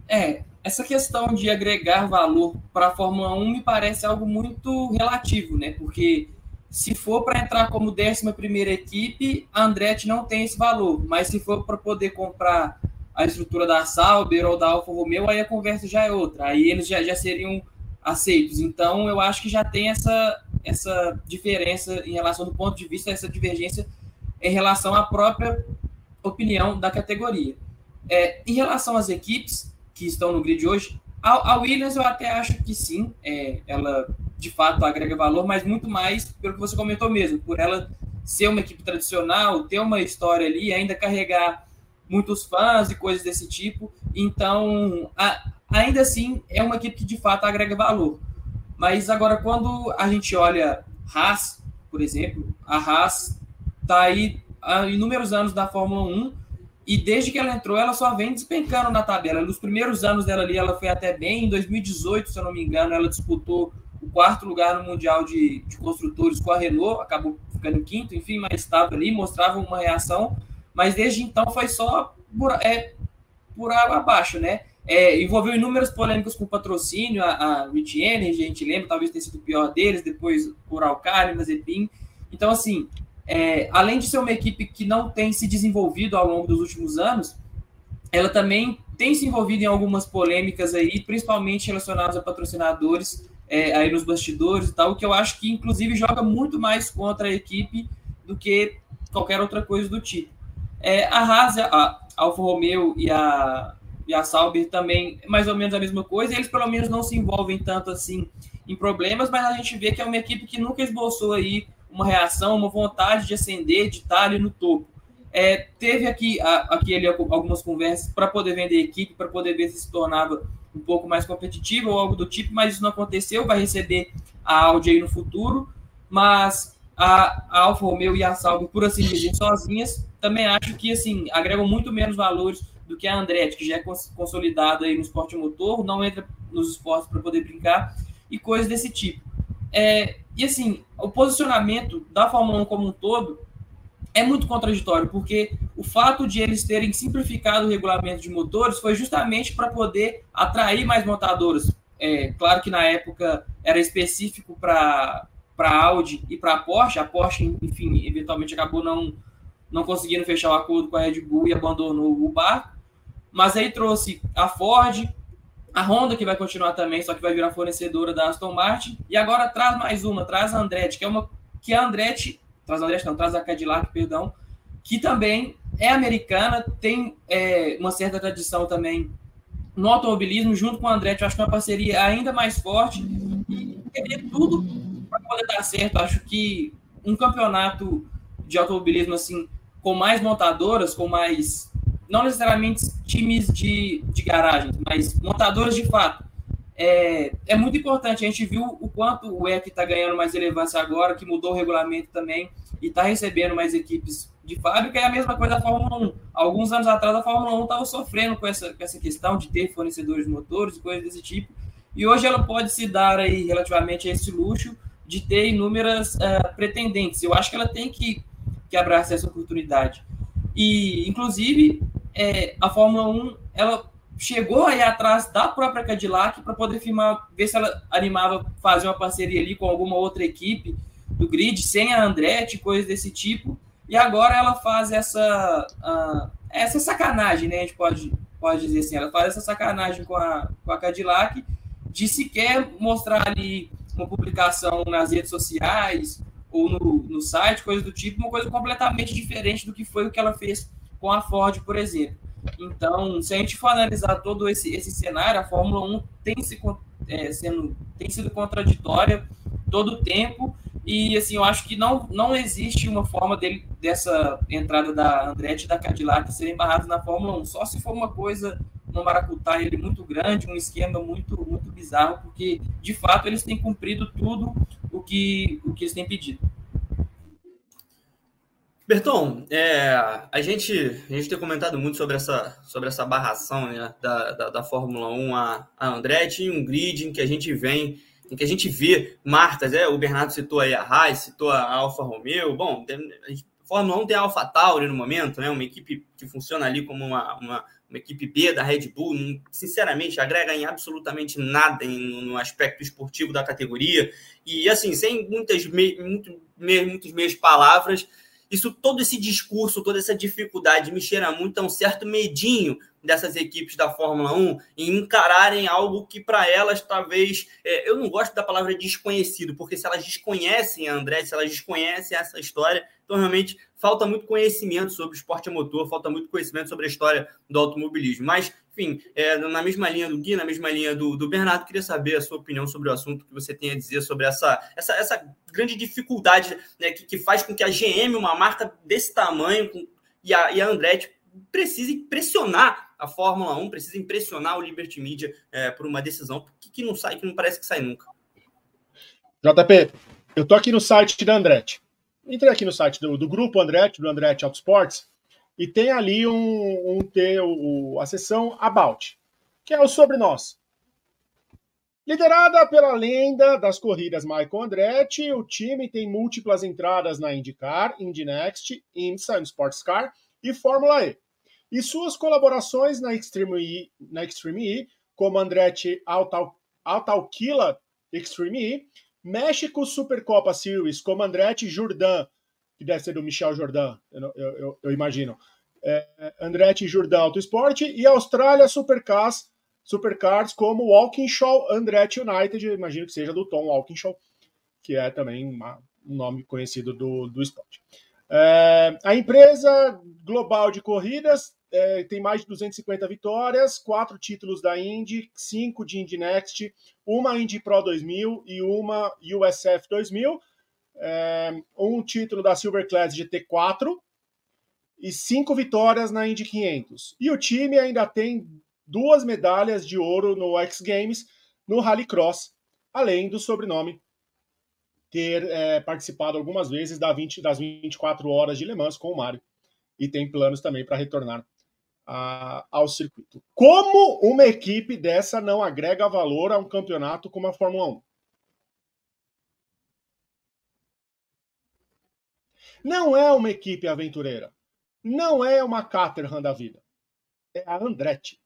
É, essa questão de agregar valor para a Fórmula 1 me parece algo muito relativo, né? Porque se for para entrar como 11 equipe, a Andretti não tem esse valor, mas se for para poder comprar a estrutura da Sauber ou da Alfa Romeo, aí a conversa já é outra, aí eles já, já seriam aceitos. Então, eu acho que já tem essa, essa diferença em relação do ponto de vista, essa divergência em relação à própria opinião da categoria. É, em relação às equipes, que estão no grid hoje. A, a Williams eu até acho que sim, é, ela de fato agrega valor, mas muito mais pelo que você comentou mesmo, por ela ser uma equipe tradicional, ter uma história ali, ainda carregar muitos fãs e coisas desse tipo. Então, a, ainda assim, é uma equipe que de fato agrega valor. Mas agora, quando a gente olha Haas, por exemplo, a Haas está aí há inúmeros anos da Fórmula 1 e desde que ela entrou, ela só vem despencando na tabela. Nos primeiros anos dela ali, ela foi até bem. Em 2018, se eu não me engano, ela disputou o quarto lugar no Mundial de, de Construtores com a Renault, acabou ficando em quinto, enfim, mas estava ali, mostrava uma reação. Mas desde então foi só por, é, por água abaixo, né? É, envolveu inúmeras polêmicas com patrocínio, a, a Rich Energy, a gente lembra, talvez tenha sido o pior deles, depois por Alcali, Mazepin. Então, assim, é, além de ser uma equipe que não tem se desenvolvido ao longo dos últimos anos, ela também tem se envolvido em algumas polêmicas aí, principalmente relacionadas a patrocinadores é, aí nos bastidores e tal, que eu acho que inclusive joga muito mais contra a equipe do que qualquer outra coisa do tipo. É, a Haas, a Alfa Romeo e a, e a Sauber também mais ou menos a mesma coisa, eles pelo menos não se envolvem tanto assim em problemas, mas a gente vê que é uma equipe que nunca esboçou aí uma reação, uma vontade de ascender, de estar ali no topo. É, teve aqui, aqui ali algumas conversas para poder vender equipe, para poder ver se se tornava um pouco mais competitivo ou algo do tipo, mas isso não aconteceu. Vai receber a Audi aí no futuro, mas a, a Alfa Romeo e a Sauber, por assim dizer, sozinhas, também acho que assim agregam muito menos valores do que a Andretti, que já é consolidada aí no esporte motor, não entra nos esportes para poder brincar e coisas desse tipo. É, e assim, o posicionamento da Fórmula 1 como um todo é muito contraditório, porque o fato de eles terem simplificado o regulamento de motores foi justamente para poder atrair mais montadoras. É, claro que na época era específico para a Audi e para a Porsche. A Porsche, enfim, eventualmente acabou não, não conseguindo fechar o acordo com a Red Bull e abandonou o barco. Mas aí trouxe a Ford, a Honda, que vai continuar também, só que vai virar fornecedora da Aston Martin. E agora traz mais uma, traz a Andretti, que é uma. Que a Andretti. Traz a Andretti, não, traz a Cadillac, perdão. Que também é americana, tem é, uma certa tradição também no automobilismo, junto com a Andretti. Eu acho que é uma parceria ainda mais forte. E teria tudo para poder dar certo. Acho que um campeonato de automobilismo assim, com mais montadoras, com mais não necessariamente times de, de garagens, mas montadores de fato. É, é muito importante. A gente viu o quanto o EC está ganhando mais relevância agora, que mudou o regulamento também e está recebendo mais equipes de fábrica. É a mesma coisa da Fórmula 1. Alguns anos atrás, a Fórmula 1 estava sofrendo com essa, com essa questão de ter fornecedores de motores e coisas desse tipo. E hoje ela pode se dar aí relativamente a esse luxo de ter inúmeras uh, pretendentes. Eu acho que ela tem que, que abraçar essa oportunidade. E, inclusive, é, a Fórmula 1 ela chegou aí atrás da própria Cadillac para poder firmar, ver se ela animava fazer uma parceria ali com alguma outra equipe do grid, sem a Andretti, coisas desse tipo. E agora ela faz essa, uh, essa sacanagem, né? A gente pode, pode dizer assim, ela faz essa sacanagem com a, com a Cadillac de sequer mostrar ali uma publicação nas redes sociais ou no, no site, coisa do tipo, uma coisa completamente diferente do que foi o que ela fez com a Ford, por exemplo. Então, se a gente for analisar todo esse, esse cenário, a Fórmula 1 tem, se, é, sendo, tem sido contraditória todo o tempo, e assim, eu acho que não, não existe uma forma dele, dessa entrada da Andretti e da Cadillac serem barrados na Fórmula 1, só se for uma coisa no maracutaia ele muito grande, um esquema muito, muito bizarro, porque de fato eles têm cumprido tudo o que, o que eles têm pedido. Berton, é, a, gente, a gente tem comentado muito sobre essa, sobre essa barração né, da, da, da, Fórmula 1 a, a Andretti em um grid em que a gente vem, em que a gente vê marcas, é, o Bernardo citou aí a Haas, citou a Alfa Romeo, bom, tem, a Fórmula 1 tem a Alfa Tauri no momento, né, uma equipe que funciona ali como uma, uma, uma equipe B da Red Bull, não, sinceramente, agrega em absolutamente nada em, no aspecto esportivo da categoria, e assim, sem muitas, me, muito, me, muitas meias palavras, isso, todo esse discurso, toda essa dificuldade me cheira muito a um certo medinho dessas equipes da Fórmula 1 em encararem algo que para elas talvez. É, eu não gosto da palavra desconhecido, porque se elas desconhecem a André, se elas desconhecem essa história, então realmente falta muito conhecimento sobre o esporte a motor, falta muito conhecimento sobre a história do automobilismo. Mas, enfim, é, na mesma linha do Gui, na mesma linha do, do Bernardo, queria saber a sua opinião sobre o assunto que você tem a dizer sobre essa, essa, essa grande dificuldade né, que, que faz com que a GM, uma marca desse tamanho, com, e a, e a Andretti precise pressionar a Fórmula 1, precisa impressionar o Liberty Media é, por uma decisão que, que não sai, que não parece que sai nunca. JP, eu tô aqui no site da Andretti. Entrei aqui no site do, do grupo Andretti, do Andretti Autosports, e tem ali um, um, um, a seção About, que é o sobre nós. Liderada pela lenda das corridas Michael Andretti, o time tem múltiplas entradas na IndyCar, Indy Next, IMSA, Sports Car e Fórmula E. E suas colaborações na Extreme E, na Extreme E como Andretti Autalquila Extreme E, México Supercopa Series como Andretti Jourdan, que deve ser do Michel Jourdan, eu, eu, eu imagino, é, Andretti Jourdan Autosport, e Austrália Supercars, Supercars como Walkinshaw Andretti United, imagino que seja do Tom Walkinshaw, que é também uma, um nome conhecido do, do esporte. É, a empresa global de corridas é, tem mais de 250 vitórias, quatro títulos da Indy, cinco de Indy Next, uma Indy Pro 2000 e uma USF 2000, é, um título da Silver Class GT4 e cinco vitórias na Indy 500. E o time ainda tem duas medalhas de ouro no X Games no Rallycross, além do sobrenome ter é, participado algumas vezes da 20, das 24 horas de Le Mans com o Mário. E tem planos também para retornar a, ao circuito. Como uma equipe dessa não agrega valor a um campeonato como a Fórmula 1? Não é uma equipe aventureira. Não é uma Caterham da vida. É a Andretti.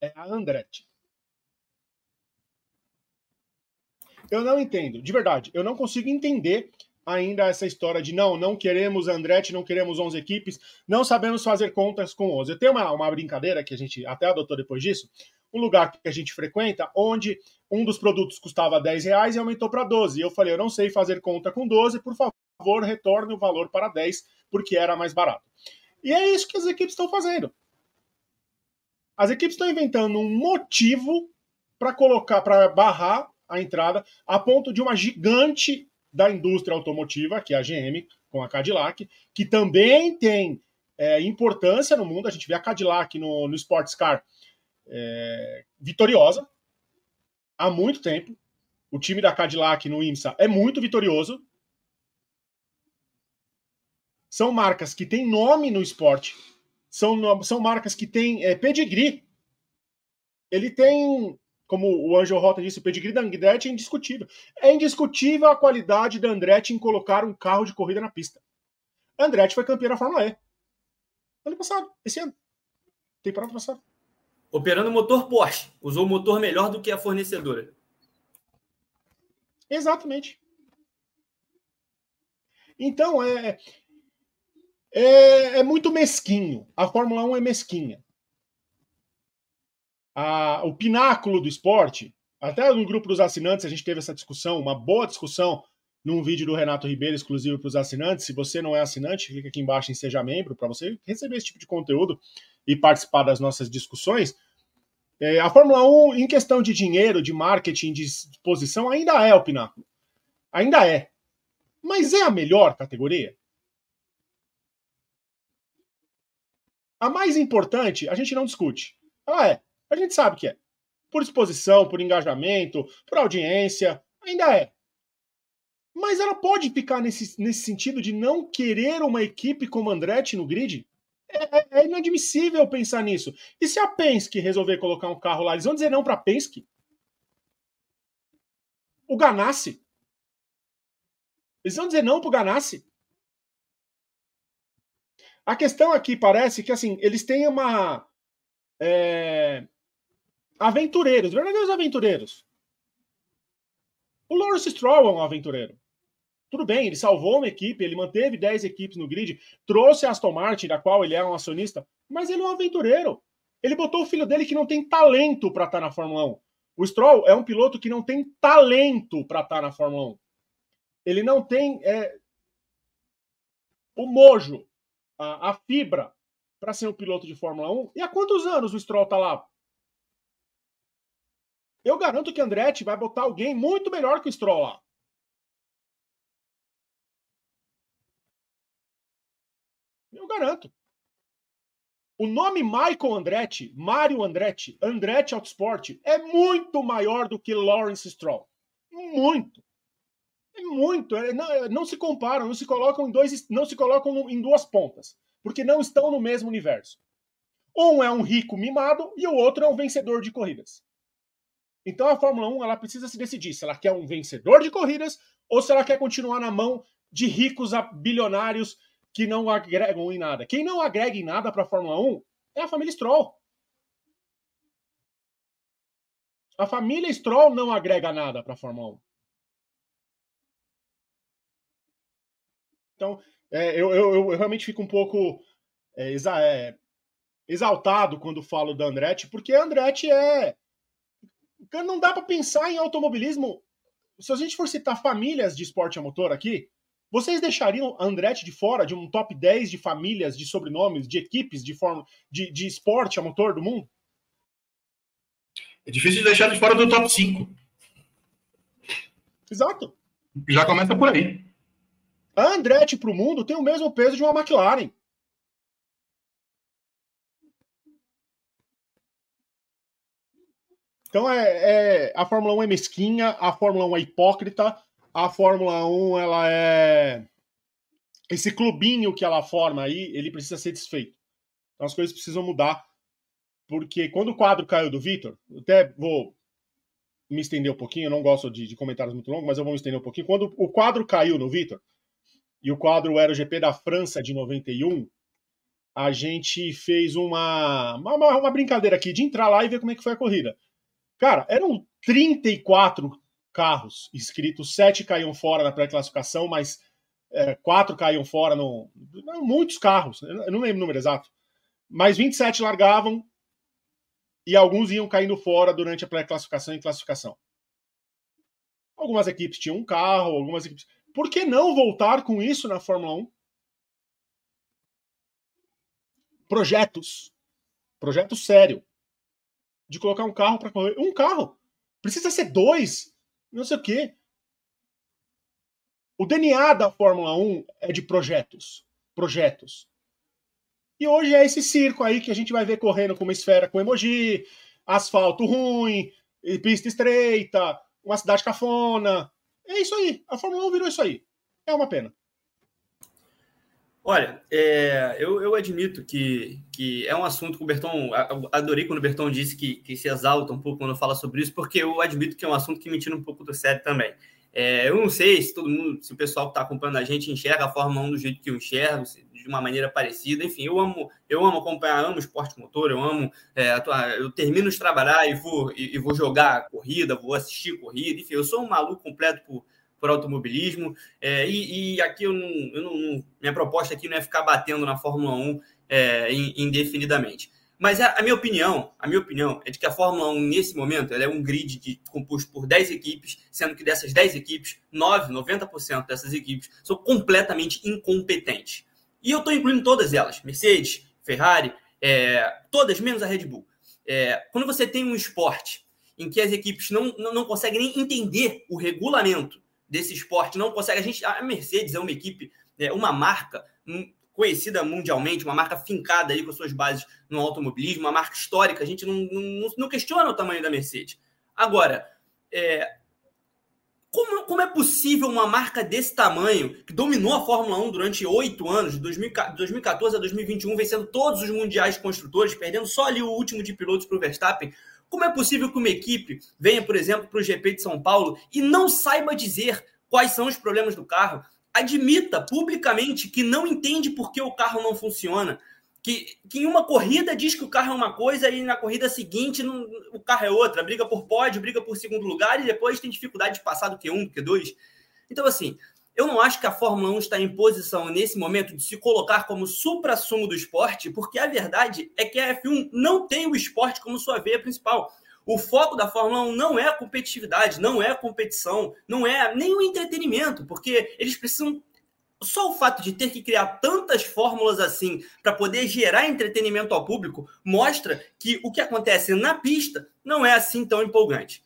É a Andretti. Eu não entendo, de verdade, eu não consigo entender ainda essa história de não, não queremos Andretti, não queremos 11 equipes, não sabemos fazer contas com 11. Eu tenho uma, uma brincadeira que a gente até adotou depois disso, um lugar que a gente frequenta, onde um dos produtos custava 10 reais e aumentou para 12. E eu falei, eu não sei fazer conta com 12, por favor, retorne o valor para 10, porque era mais barato. E é isso que as equipes estão fazendo. As equipes estão inventando um motivo para colocar, para barrar a entrada, a ponto de uma gigante da indústria automotiva, que é a GM, com a Cadillac, que também tem é, importância no mundo. A gente vê a Cadillac no, no Sports Car é, vitoriosa há muito tempo. O time da Cadillac no IMSA é muito vitorioso. São marcas que têm nome no esporte. São, são marcas que têm é, pedigree. Ele tem como o Anjo Rota disse, o pedigree da Andretti é indiscutível. É indiscutível a qualidade da Andretti em colocar um carro de corrida na pista. Andretti foi campeã da Fórmula E. Ano passado, esse ano. Temporada passada. operando motor Porsche. Usou o motor melhor do que a fornecedora. Exatamente. Então, é, é, é muito mesquinho. A Fórmula 1 é mesquinha. A, o pináculo do esporte, até no grupo dos assinantes a gente teve essa discussão, uma boa discussão num vídeo do Renato Ribeiro exclusivo para os assinantes. Se você não é assinante, clica aqui embaixo em Seja Membro para você receber esse tipo de conteúdo e participar das nossas discussões. É, a Fórmula 1, em questão de dinheiro, de marketing, de exposição, ainda é o pináculo. Ainda é. Mas é a melhor categoria? A mais importante, a gente não discute. Ela é. A gente sabe que é. Por exposição, por engajamento, por audiência, ainda é. Mas ela pode ficar nesse, nesse sentido de não querer uma equipe como Andretti no grid? É, é, é, inadmissível pensar nisso. E se a Penske resolver colocar um carro lá, eles vão dizer não para a Penske? O Ganassi? Eles vão dizer não para o Ganassi? A questão aqui parece que assim eles têm uma é, aventureiros, verdadeiros aventureiros. O Lawrence Stroll é um aventureiro. Tudo bem, ele salvou uma equipe, ele manteve 10 equipes no grid, trouxe a Aston Martin, da qual ele é um acionista, mas ele é um aventureiro. Ele botou o filho dele que não tem talento para estar tá na Fórmula 1. O Stroll é um piloto que não tem talento para estar tá na Fórmula 1. Ele não tem é, o mojo, a, a fibra para ser um piloto de Fórmula 1. E há quantos anos o Stroll está lá? Eu garanto que Andretti vai botar alguém muito melhor que o Stroll lá. Eu garanto. O nome Michael Andretti, Mario Andretti, Andretti Autosport é muito maior do que Lawrence Stroll. Muito. É muito. É, não, é, não, se comparam, não se colocam em dois, não se colocam em duas pontas, porque não estão no mesmo universo. Um é um rico mimado e o outro é um vencedor de corridas. Então a Fórmula 1 ela precisa se decidir se ela quer um vencedor de corridas ou se ela quer continuar na mão de ricos bilionários que não agregam em nada. Quem não agrega em nada para a Fórmula 1 é a família Stroll. A família Stroll não agrega nada para a Fórmula 1. Então, é, eu, eu, eu, realmente fico um pouco é, exa é, exaltado quando falo da Andretti, porque a Andretti é. Não dá para pensar em automobilismo. Se a gente for citar famílias de esporte a motor aqui, vocês deixariam Andretti de fora de um top 10 de famílias, de sobrenomes, de equipes, de, forma, de, de esporte a motor do mundo? É difícil de deixar de fora do top 5. Exato. Já começa por aí. A Andretti para o mundo tem o mesmo peso de uma McLaren. Então é, é, a Fórmula 1 é mesquinha, a Fórmula 1 é hipócrita, a Fórmula 1 ela é esse clubinho que ela forma aí, ele precisa ser desfeito. Então as coisas precisam mudar, porque quando o quadro caiu do Vitor, até vou me estender um pouquinho, eu não gosto de, de, comentários muito longos, mas eu vou me estender um pouquinho. Quando o quadro caiu no Vitor, e o quadro era o GP da França de 91, a gente fez uma, uma, uma brincadeira aqui de entrar lá e ver como é que foi a corrida. Cara, eram 34 carros inscritos, sete caíam fora na pré-classificação, mas é, quatro caíam fora no. Muitos carros, eu não lembro o número exato. Mas 27 largavam e alguns iam caindo fora durante a pré-classificação e classificação. Algumas equipes tinham um carro, algumas equipes. Por que não voltar com isso na Fórmula 1? Projetos. Projeto sério. De colocar um carro para correr. Um carro. Precisa ser dois não sei o quê. O DNA da Fórmula 1 é de projetos. Projetos. E hoje é esse circo aí que a gente vai ver correndo com uma esfera com emoji, asfalto ruim, pista estreita, uma cidade cafona. É isso aí. A Fórmula 1 virou isso aí. É uma pena. Olha, é, eu, eu, admito que, que é um assunto que o Berton. Adorei quando o Berton disse que, que se exalta um pouco quando fala sobre isso, porque eu admito que é um assunto que me tira um pouco do sério também. É, eu não sei se todo mundo, se o pessoal que está acompanhando a gente enxerga a Fórmula 1 do jeito que eu enxergo, de uma maneira parecida. Enfim, eu amo, eu amo acompanhar, amo esporte motor, eu amo. É, eu termino de trabalhar e vou, e, e, vou jogar corrida, vou assistir corrida, enfim, eu sou um maluco completo por, por automobilismo. É, e, e, aqui eu não, eu não, Minha proposta aqui não é ficar batendo na Fórmula 1 é, indefinidamente. Mas a, minha opinião, a minha opinião é de que a Fórmula 1, nesse momento, ela é um grid de, composto por 10 equipes, sendo que dessas 10 equipes, 9, 90% dessas equipes são completamente incompetentes. E eu estou incluindo todas elas: Mercedes, Ferrari, é, todas, menos a Red Bull. É, quando você tem um esporte em que as equipes não, não, não conseguem nem entender o regulamento desse esporte, não consegue. A gente, a Mercedes é uma equipe, é, uma marca conhecida mundialmente, uma marca fincada aí com suas bases no automobilismo, uma marca histórica. A gente não, não, não questiona o tamanho da Mercedes. Agora, é, como, como, é possível uma marca desse tamanho, que dominou a Fórmula 1 durante oito anos, de 2014 a 2021, vencendo todos os mundiais construtores, perdendo só ali o último de pilotos para o Verstappen, como é possível que uma equipe venha, por exemplo, para o GP de São Paulo e não saiba dizer quais são os problemas do carro? Admita publicamente que não entende por que o carro não funciona. Que, que em uma corrida diz que o carro é uma coisa e na corrida seguinte não, o carro é outra. Briga por pódio, briga por segundo lugar e depois tem dificuldade de passar do Q1, do Q2. Então, assim, eu não acho que a Fórmula 1 está em posição nesse momento de se colocar como supra-sumo do esporte, porque a verdade é que a F1 não tem o esporte como sua veia principal. O foco da Fórmula 1 não é a competitividade, não é a competição, não é nem o entretenimento, porque eles precisam. Só o fato de ter que criar tantas fórmulas assim para poder gerar entretenimento ao público mostra que o que acontece na pista não é assim tão empolgante.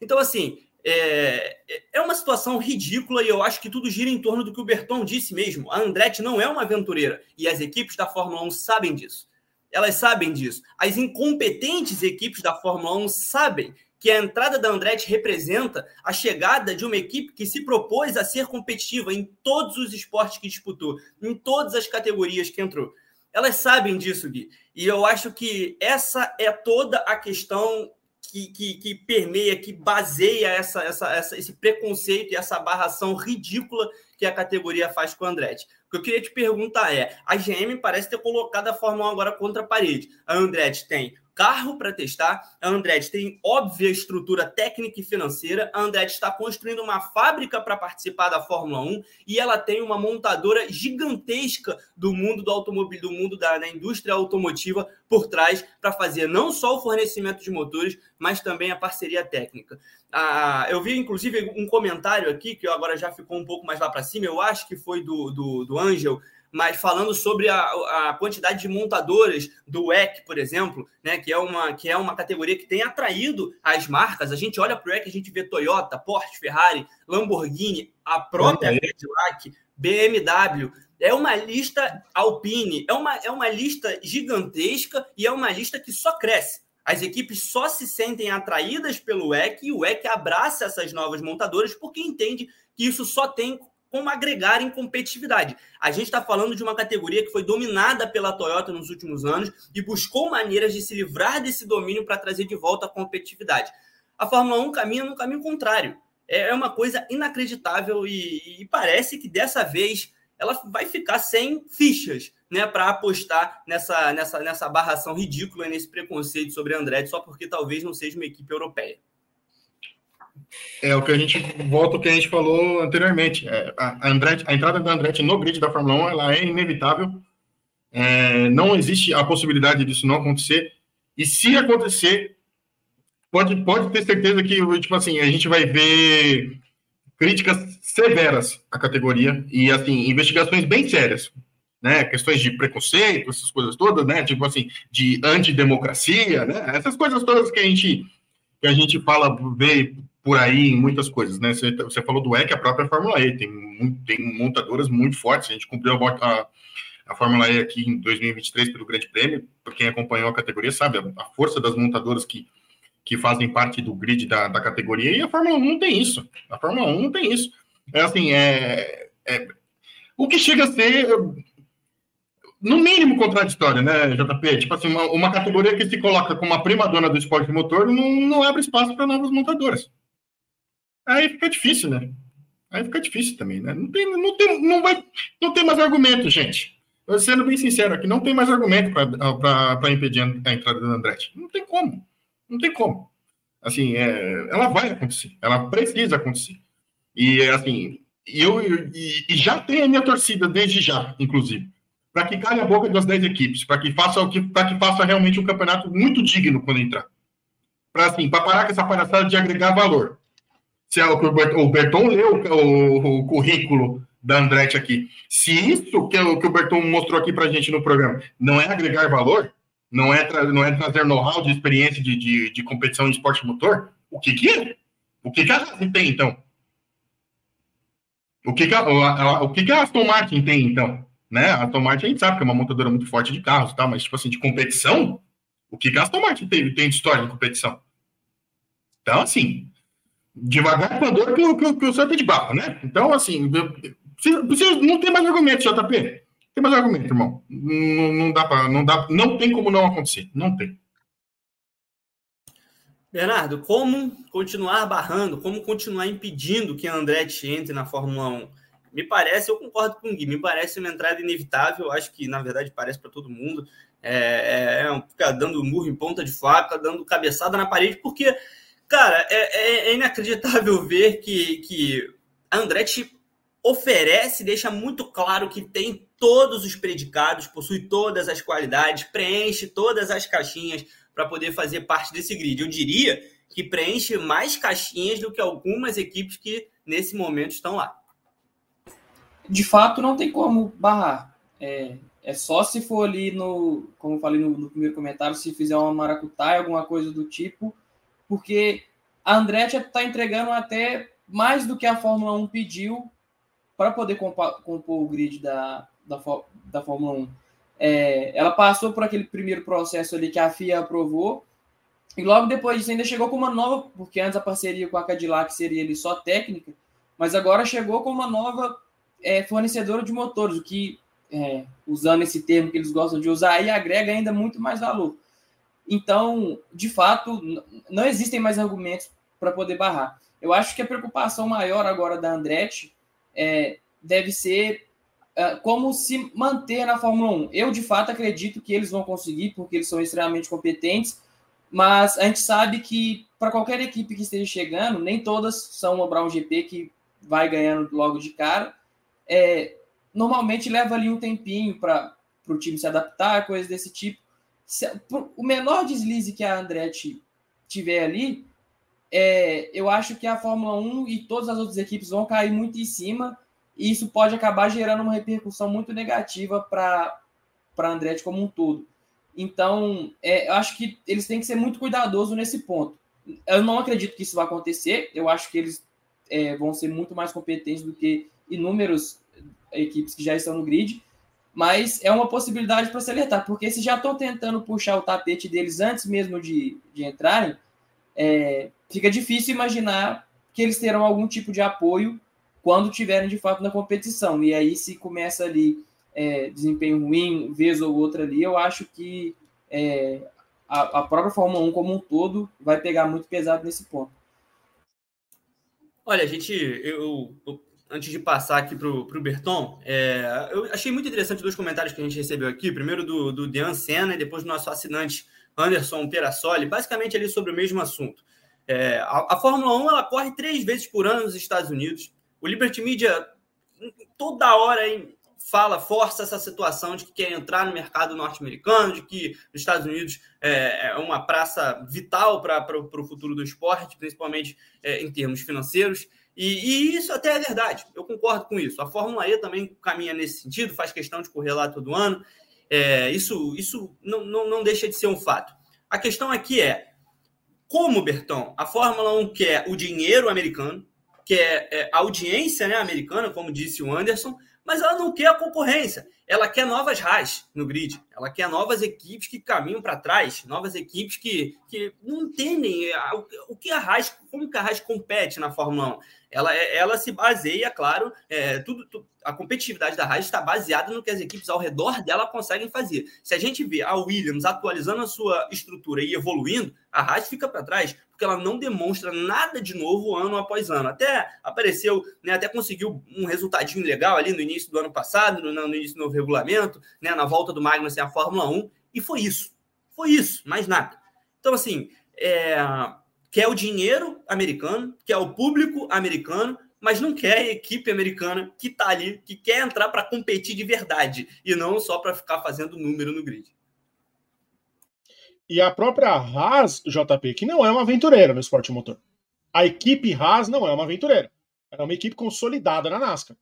Então, assim, é, é uma situação ridícula e eu acho que tudo gira em torno do que o Berton disse mesmo. A Andretti não é uma aventureira e as equipes da Fórmula 1 sabem disso elas sabem disso. As incompetentes equipes da Fórmula 1 sabem que a entrada da Andretti representa a chegada de uma equipe que se propôs a ser competitiva em todos os esportes que disputou, em todas as categorias que entrou. Elas sabem disso, Gui. E eu acho que essa é toda a questão que, que, que permeia, que baseia essa, essa, essa, esse preconceito e essa barração ridícula que a categoria faz com o Andretti. O que eu queria te perguntar é: a GM parece ter colocado a Fórmula 1 agora contra a parede. A Andretti tem carro para testar. A Andretti tem óbvia estrutura técnica e financeira. A Andretti está construindo uma fábrica para participar da Fórmula 1 e ela tem uma montadora gigantesca do mundo do automóvel, do mundo da, da indústria automotiva por trás para fazer não só o fornecimento de motores, mas também a parceria técnica. Ah, eu vi, inclusive, um comentário aqui que agora já ficou um pouco mais lá para cima. Eu acho que foi do, do, do Angel, mas falando sobre a, a quantidade de montadoras do WEC, por exemplo, né, que, é uma, que é uma categoria que tem atraído as marcas. A gente olha para o WEC, a gente vê Toyota, Porsche, Ferrari, Lamborghini, a própria Cadillac, BMW. É uma lista Alpine, é uma, é uma lista gigantesca e é uma lista que só cresce. As equipes só se sentem atraídas pelo WEC e o WEC abraça essas novas montadoras porque entende que isso só tem como agregar em competitividade. A gente está falando de uma categoria que foi dominada pela Toyota nos últimos anos e buscou maneiras de se livrar desse domínio para trazer de volta a competitividade. A Fórmula 1 caminha no caminho contrário. É, é uma coisa inacreditável e, e parece que dessa vez ela vai ficar sem fichas né, para apostar nessa, nessa, nessa barração ridícula, nesse preconceito sobre a Andretti, só porque talvez não seja uma equipe europeia. É o que a gente volta o que a gente falou anteriormente. É, a, Andretti, a entrada da Andretti no grid da Fórmula 1 ela é inevitável. É, não existe a possibilidade disso não acontecer. E se acontecer, pode, pode ter certeza que tipo assim, a gente vai ver críticas severas à categoria e assim, investigações bem sérias. Né, questões de preconceito, essas coisas todas, né, tipo assim, de antidemocracia, né, essas coisas todas que a gente que a gente fala, vê por aí em muitas coisas, né? Você, você falou do EC, a própria Fórmula E, tem, tem montadoras muito fortes, a gente cumpriu a, a, a Fórmula E aqui em 2023 pelo Grande Prêmio, por quem acompanhou a categoria sabe, a, a força das montadoras que, que fazem parte do grid da, da categoria, e a Fórmula 1 não tem isso, a Fórmula 1 não tem isso. É assim, é, é o que chega a ser no mínimo contraditório, né, JP? Tipo assim, uma, uma categoria que se coloca como a prima dona do esporte motor não, não abre espaço para novas montadoras. Aí fica difícil, né? Aí fica difícil também, né? Não tem, não tem, não vai, não tem mais argumento, gente. Eu sendo bem sincero aqui, não tem mais argumento para impedir a entrada do Andretti. Não tem como. Não tem como. Assim, é, ela vai acontecer. Ela precisa acontecer. E, assim, eu, e, e já tem a minha torcida desde já, inclusive, para que cale a boca das 10 equipes, para que faça que, que faça realmente um campeonato muito digno quando entrar. Para assim, parar com essa palhaçada de agregar valor. Se é o, o Berton leu o, o, currículo da Andretti aqui. Se isso que, o, que o Berton mostrou aqui para a gente no programa não é agregar valor, não é, não é trazer know-how de experiência de, de, de, competição em esporte motor, o que que é? O que que a Racing tem, então? O que que a, a, o que que a Aston Martin tem, então? Né? A Aston Martin a gente sabe que é uma montadora muito forte de carros, tá? mas, tipo assim, de competição, o que que a Aston Martin tem, tem de história em competição? Então, assim, devagar com a dor que, que, que o santo é de barro, né? Então, assim, precisa, não tem mais argumento, JP. Tem mais argumento, irmão. Não, não dá para, não dá, não tem como não acontecer. Não tem. Bernardo, como continuar barrando, como continuar impedindo que a Andretti entre na Fórmula 1? Me parece, eu concordo com o Gui, me parece uma entrada inevitável, acho que na verdade parece para todo mundo. É, é, é dando murro em ponta de faca, dando cabeçada na parede, porque, cara, é, é, é inacreditável ver que, que a Andretti oferece, deixa muito claro que tem todos os predicados, possui todas as qualidades, preenche todas as caixinhas para poder fazer parte desse grid. Eu diria que preenche mais caixinhas do que algumas equipes que nesse momento estão lá. De fato, não tem como barrar. É, é só se for ali no, como eu falei no, no primeiro comentário, se fizer uma maracutaia, alguma coisa do tipo, porque a Andretti está entregando até mais do que a Fórmula 1 pediu para poder compor, o grid da, da, da Fórmula 1. É, ela passou por aquele primeiro processo ali que a FIA aprovou, e logo depois disso ainda chegou com uma nova, porque antes a parceria com a Cadillac seria ali só técnica, mas agora chegou com uma nova é, fornecedora de motores, o que, é, usando esse termo que eles gostam de usar, aí agrega ainda muito mais valor. Então, de fato, não existem mais argumentos para poder barrar. Eu acho que a preocupação maior agora da Andretti é, deve ser é, como se manter na Fórmula 1. Eu, de fato, acredito que eles vão conseguir, porque eles são extremamente competentes, mas a gente sabe que para qualquer equipe que esteja chegando, nem todas são uma Brown GP que vai ganhando logo de cara. É, normalmente leva ali um tempinho para o time se adaptar, coisas desse tipo. Se, o menor deslize que a Andretti tiver ali, é, eu acho que a Fórmula 1 e todas as outras equipes vão cair muito em cima, e isso pode acabar gerando uma repercussão muito negativa para a Andretti como um todo. Então, é, eu acho que eles têm que ser muito cuidadosos nesse ponto. Eu não acredito que isso vai acontecer, eu acho que eles é, vão ser muito mais competentes do que inúmeras equipes que já estão no grid, mas é uma possibilidade para se alertar, porque se já estão tentando puxar o tapete deles antes mesmo de, de entrarem, é, fica difícil imaginar que eles terão algum tipo de apoio quando tiverem de fato na competição. E aí, se começa ali é, desempenho ruim, vez ou outra ali, eu acho que é, a, a, própria Fórmula 1 como um todo vai pegar muito pesado nesse ponto. Olha, a gente, eu, eu antes de passar aqui para o Berton, é, eu achei muito interessante dois comentários que a gente recebeu aqui. Primeiro do, do Dean Senna e depois do nosso assinante Anderson Perassoli, basicamente ali sobre o mesmo assunto. É, a, a, Fórmula 1 ela corre três vezes por ano nos Estados Unidos. O Liberty Media toda hora hein, fala, força essa situação de que quer entrar no mercado norte-americano, de que os Estados Unidos é, é uma praça vital para o futuro do esporte, principalmente é, em termos financeiros. E, e, isso até é verdade, eu concordo com isso. A Fórmula E também caminha nesse sentido, faz questão de correr lá todo ano. É, isso isso não, não, não deixa de ser um fato. A questão aqui é como, Bertão, a Fórmula 1 quer o dinheiro americano, quer é, a audiência né, americana, como disse o Anderson, mas ela não quer a concorrência. Ela quer novas RAS no grid, ela quer novas equipes que caminham para trás, novas equipes que, que não entendem o que a RAS, como que a RAS compete na Fórmula 1. Ela, ela se baseia, claro, é, tudo, tudo, a competitividade da RAS está baseada no que as equipes ao redor dela conseguem fazer. Se a gente vê a Williams atualizando a sua estrutura e evoluindo, a Haas fica para trás, porque ela não demonstra nada de novo ano após ano. Até apareceu, né, até conseguiu um resultadinho legal ali no início do ano passado, no, no início do regulamento, né, na volta do Magnus a Fórmula 1, e foi isso. Foi isso, mais nada. Então, assim, é, quer o dinheiro americano, quer o público americano, mas não quer a equipe americana que está ali, que quer entrar para competir de verdade e não só para ficar fazendo número no grid. E a própria Haas, JP, que não é uma aventureira no esporte motor. A equipe Haas não é uma aventureira. É uma equipe consolidada na NASCAR.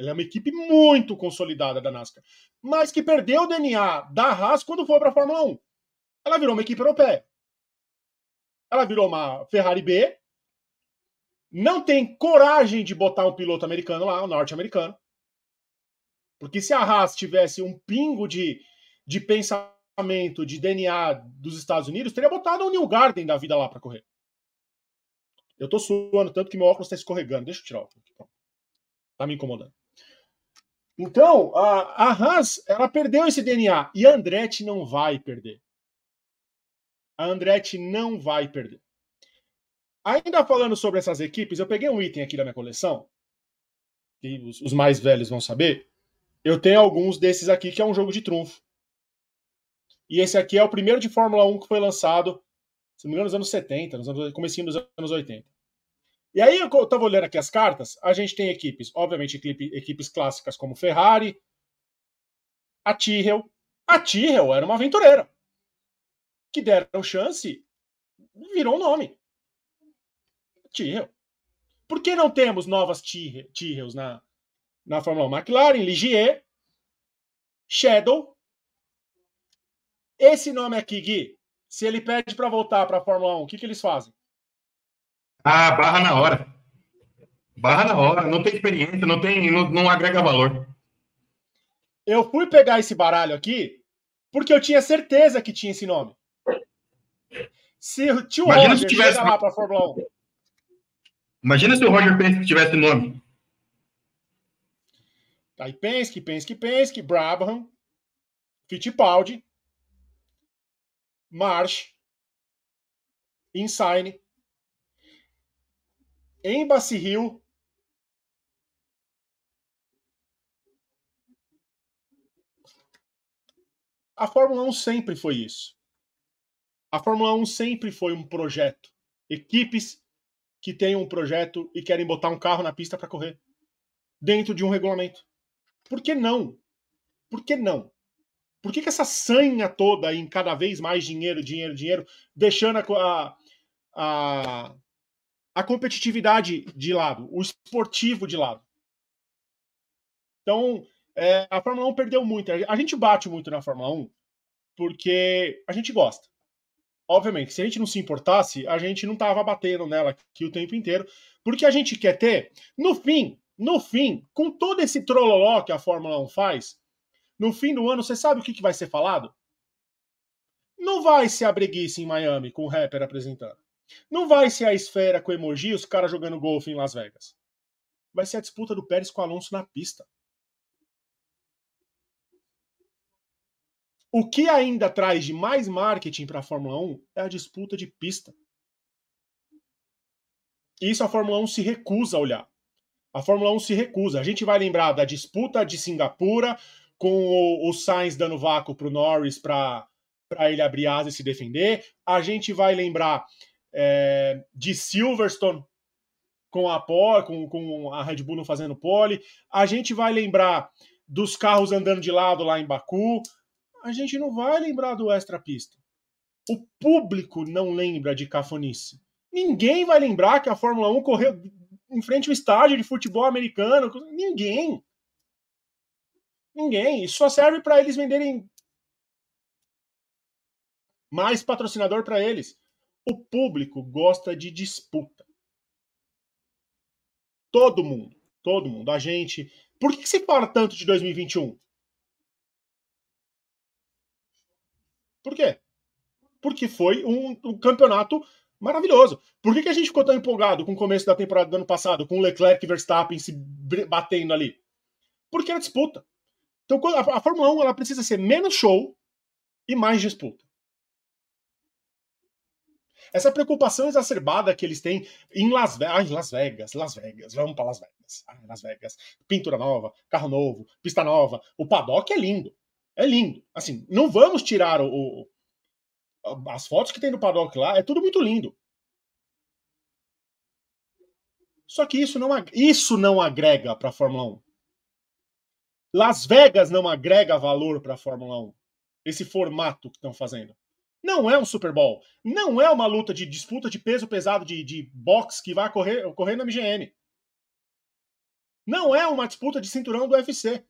Ela é uma equipe muito consolidada da NASCAR. Mas que perdeu o DNA da Haas quando foi para a Fórmula 1. Ela virou uma equipe europeia. Ela virou uma Ferrari B. Não tem coragem de botar um piloto americano lá, um norte-americano. Porque se a Haas tivesse um pingo de, de pensamento de DNA dos Estados Unidos, teria botado o New Garden da vida lá para correr. Eu tô suando tanto que meu óculos está escorregando. Deixa eu tirar o óculos. Tá me incomodando. Então, a, a Haas, ela perdeu esse DNA. E a Andretti não vai perder. A Andretti não vai perder. Ainda falando sobre essas equipes, eu peguei um item aqui da minha coleção. E os, os mais velhos vão saber. Eu tenho alguns desses aqui que é um jogo de trunfo. E esse aqui é o primeiro de Fórmula 1 que foi lançado, se não me engano, nos anos 70, nos anos, comecinho dos anos 80. E aí eu estava olhando aqui as cartas, a gente tem equipes, obviamente, equipe, equipes clássicas como Ferrari, a Tyrrell. A Tyrrell era uma aventureira. Que deram chance, virou um nome. Tyrrell. Por que não temos novas Tyrrells na, na Fórmula 1? McLaren, Ligier, Shadow esse nome aqui, Gui, se ele pede para voltar para a Fórmula 1, o que, que eles fazem? Ah, barra na hora. Barra na hora, não tem experiência, não tem, não, não agrega valor. Eu fui pegar esse baralho aqui porque eu tinha certeza que tinha esse nome. Se o tio Imagina Roger se tivesse... lá para Fórmula 1. Imagina se o Roger Penske tivesse nome. Aí Penske, Penske, Penske, Brabham, Fittipaldi, March, Insign, Embassy Hill, A Fórmula 1 sempre foi isso. A Fórmula 1 sempre foi um projeto. Equipes que têm um projeto e querem botar um carro na pista para correr dentro de um regulamento. Por que não? Por que não? Por que, que essa sanha toda em cada vez mais dinheiro, dinheiro, dinheiro, deixando a, a competitividade de lado, o esportivo de lado? Então, é, a Fórmula 1 perdeu muito. A gente bate muito na Fórmula 1 porque a gente gosta. Obviamente, se a gente não se importasse, a gente não tava batendo nela aqui o tempo inteiro, porque a gente quer ter, no fim, no fim, com todo esse trololó que a Fórmula 1 faz, no fim do ano, você sabe o que, que vai ser falado? Não vai ser a breguice em Miami com o rapper apresentando. Não vai ser a esfera com emoji os caras jogando golfe em Las Vegas. Vai ser a disputa do Pérez com o Alonso na pista. O que ainda traz de mais marketing para a Fórmula 1 é a disputa de pista. Isso a Fórmula 1 se recusa a olhar. A Fórmula 1 se recusa. A gente vai lembrar da disputa de Singapura, com o, o Sainz dando vácuo para o Norris para ele abrir asa e se defender. A gente vai lembrar é, de Silverstone com a pole, com, com a Red Bull não fazendo pole. A gente vai lembrar dos carros andando de lado lá em Baku. A gente não vai lembrar do extra pista. O público não lembra de cafonice. Ninguém vai lembrar que a Fórmula 1 correu em frente ao estádio de futebol americano. Ninguém. Ninguém. Isso só serve para eles venderem mais patrocinador para eles. O público gosta de disputa. Todo mundo, todo mundo, a gente. Por que, você se fala tanto de 2021? Por quê? Porque foi um, um campeonato maravilhoso. Por que, que a gente ficou tão empolgado com o começo da temporada do ano passado, com Leclerc e Verstappen se batendo ali? Porque era disputa. Então a, a Fórmula 1 ela precisa ser menos show e mais disputa. Essa preocupação exacerbada que eles têm em Las Vegas. Ai, Las Vegas, Las Vegas, vamos para Las Vegas. Ai, Las Vegas. Pintura nova, carro novo, pista nova. O paddock é lindo. É lindo. Assim, não vamos tirar o, o as fotos que tem no paddock lá, é tudo muito lindo. Só que isso não, isso não agrega para a Fórmula 1. Las Vegas não agrega valor para a Fórmula 1. Esse formato que estão fazendo. Não é um Super Bowl. Não é uma luta de disputa de peso pesado de, de boxe que vai correr, correr na MGM. Não é uma disputa de cinturão do UFC.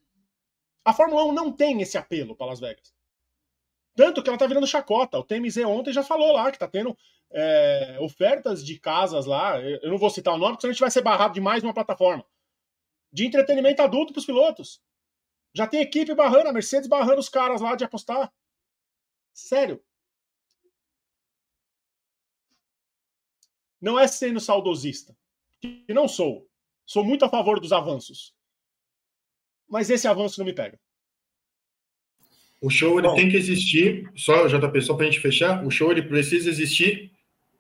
A Fórmula 1 não tem esse apelo para Las Vegas. Tanto que ela tá virando chacota. O TMZ ontem já falou lá que tá tendo é, ofertas de casas lá. Eu não vou citar o nome, porque senão a gente vai ser barrado de mais uma plataforma. De entretenimento adulto para os pilotos. Já tem equipe barrando, a Mercedes barrando os caras lá de apostar. Sério. Não é sendo saudosista. Que não sou. Sou muito a favor dos avanços. Mas esse avanço não me pega. O show ele Bom, tem que existir, só JP, só para a gente fechar, o show ele precisa existir,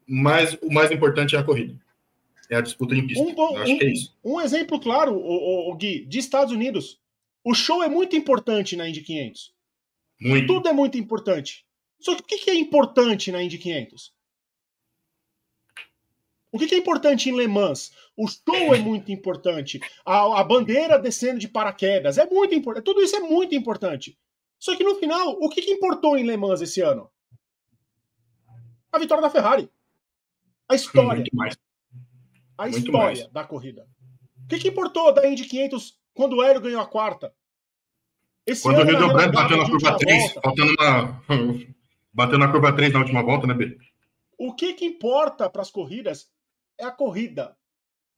mas o mais importante é a corrida. É a disputa em pista. Um, Eu acho um, que é isso. Um exemplo claro, o, o, o, Gui, de Estados Unidos. O show é muito importante na Indy 500. Muito. Tudo é muito importante. Só que o que é importante na Indy 500? O que é importante em Le Mans? O show é muito importante. A, a bandeira descendo de paraquedas é muito importante. Tudo isso é muito importante. Só que no final, o que, que importou em Le Mans esse ano? A vitória da Ferrari. A história. A Muito história mais. da corrida. O que, que importou da Indy 500 quando o Hélio ganhou a quarta? Esse quando o Rio Deu Branco bateu na curva 3, faltando na... bateu na curva 3 na última volta, né, B? O que, que importa para as corridas é a corrida.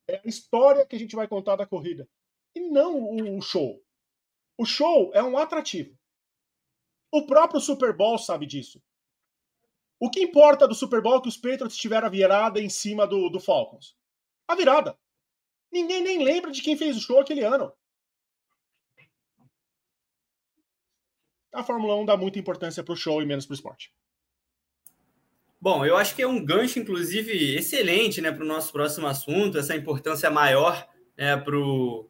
É a história que a gente vai contar da corrida. E não o show. O show é um atrativo. O próprio Super Bowl sabe disso. O que importa do Super Bowl é que os Patriots tiveram a virada em cima do, do Falcons? A virada. Ninguém nem lembra de quem fez o show aquele ano. A Fórmula 1 dá muita importância para o show e menos para o esporte. Bom, eu acho que é um gancho, inclusive, excelente né, para o nosso próximo assunto, essa importância maior né, para o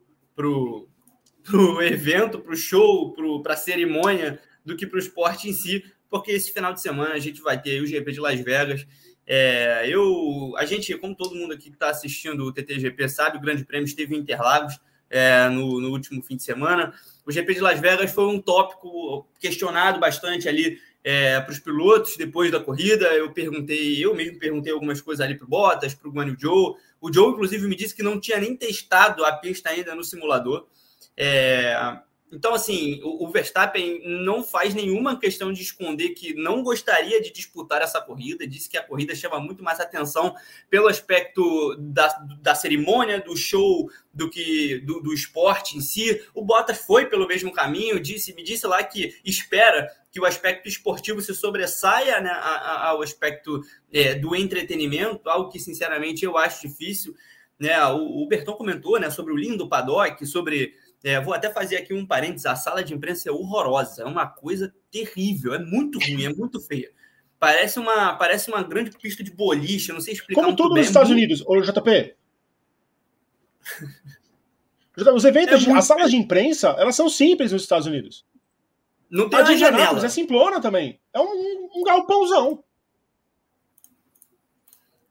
evento, para o show, para a cerimônia do que para o esporte em si, porque esse final de semana a gente vai ter o GP de Las Vegas. É, eu, a gente, como todo mundo aqui que está assistindo o TTGP sabe, o Grande Prêmio esteve em Interlagos é, no, no, último fim de semana. O GP de Las Vegas foi um tópico questionado bastante ali é, para os pilotos depois da corrida. Eu perguntei, eu mesmo perguntei algumas coisas ali para o Bottas, para o Guan Joe. O Joe, inclusive, me disse que não tinha nem testado a pista ainda no simulador. É, então, assim, o, Verstappen não faz nenhuma questão de esconder que não gostaria de disputar essa corrida, disse que a corrida chama muito mais atenção pelo aspecto da, da cerimônia, do show, do que do, do esporte em si. O Bottas foi pelo mesmo caminho, disse, me disse lá que espera que o aspecto esportivo se sobressaia né, ao aspecto é, do entretenimento, algo que, sinceramente, eu acho difícil. Né? O, o Berton comentou né, sobre o lindo paddock, sobre é, vou até fazer aqui um parênteses: a sala de imprensa é horrorosa, é uma coisa terrível, é muito ruim, é muito feia. Parece uma, parece uma grande pista de boliche, eu não sei explicar. Como tudo nos Estados muito... Unidos, ô JP. Os eventos, é as salas de imprensa, elas são simples nos Estados Unidos. Não tem a de janela. É simplona também. É um, um galpãozão.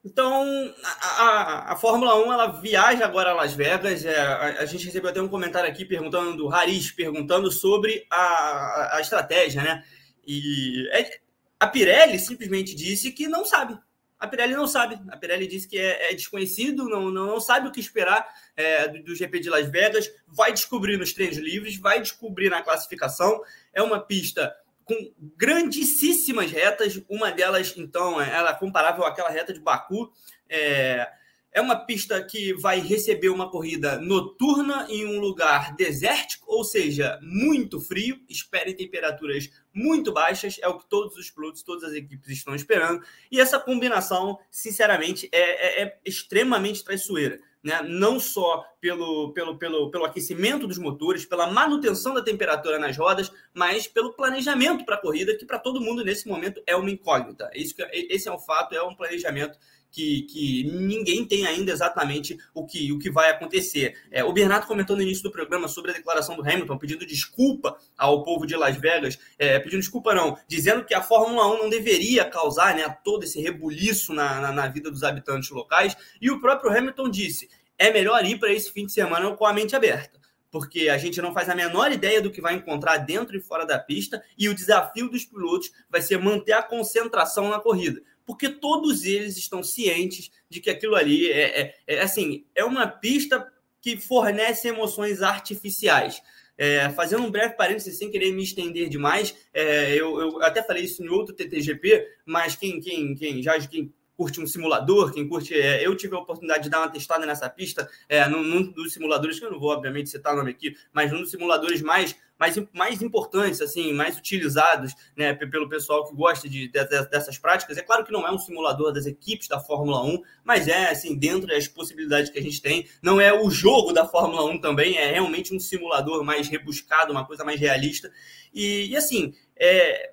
Então, a, a, a, Fórmula 1 ela viaja agora a Las Vegas. É, a, a, gente recebeu até um comentário aqui perguntando do Haris, perguntando sobre a, a, estratégia, né? E é, a Pirelli simplesmente disse que não sabe. A Pirelli não sabe. A Pirelli disse que é, é desconhecido, não, não, não, sabe o que esperar é, do, do, GP de Las Vegas. Vai descobrir nos treinos livres, vai descobrir na classificação. É uma pista com grandíssimas retas. Uma delas, então, é, ela é comparável àquela reta de Baku. É, é uma pista que vai receber uma corrida noturna em um lugar desértico, ou seja, muito frio. Esperem temperaturas muito baixas, é o que todos os pilotos, todas as equipes estão esperando. E essa combinação, sinceramente, é, é, é extremamente traiçoeira. Né? Não só pelo, pelo, pelo, pelo aquecimento dos motores, pela manutenção da temperatura nas rodas, mas pelo planejamento para a corrida, que para todo mundo nesse momento é uma incógnita. Isso, esse é um fato, é um planejamento que, que ninguém tem ainda exatamente o que, o que vai acontecer. É, o Bernardo comentou no início do programa sobre a declaração do Hamilton, pedindo desculpa ao povo de Las Vegas, é, pedindo desculpa não, dizendo que a Fórmula 1 não deveria causar né, todo esse rebuliço na, na, na vida dos habitantes locais, e o próprio Hamilton disse, é melhor ir para esse fim de semana com a mente aberta porque a gente não faz a menor ideia do que vai encontrar dentro e fora da pista, e o desafio dos pilotos vai ser manter a concentração na corrida porque todos eles estão cientes de que aquilo ali é, é, é assim, é uma pista que fornece emoções artificiais. É, fazendo um breve parênteses, sem querer me estender demais, é, eu, eu, até falei isso em outro TTGP, mas quem, quem, quem já quem curte um simulador, quem curte. É, eu tive a oportunidade de dar uma testada nessa pista, é, num, num, dos simuladores, que eu não vou, obviamente, citar o nome aqui, mas num dos simuladores mais, mais, mais importantes, assim, mais utilizados né, pelo pessoal que gosta de, de, dessas práticas. É claro que não é um simulador das equipes da Fórmula 1, mas é, assim, dentro das possibilidades que a gente tem. Não é o jogo da Fórmula 1 também, é realmente um simulador mais rebuscado, uma coisa mais realista. E, e assim, é,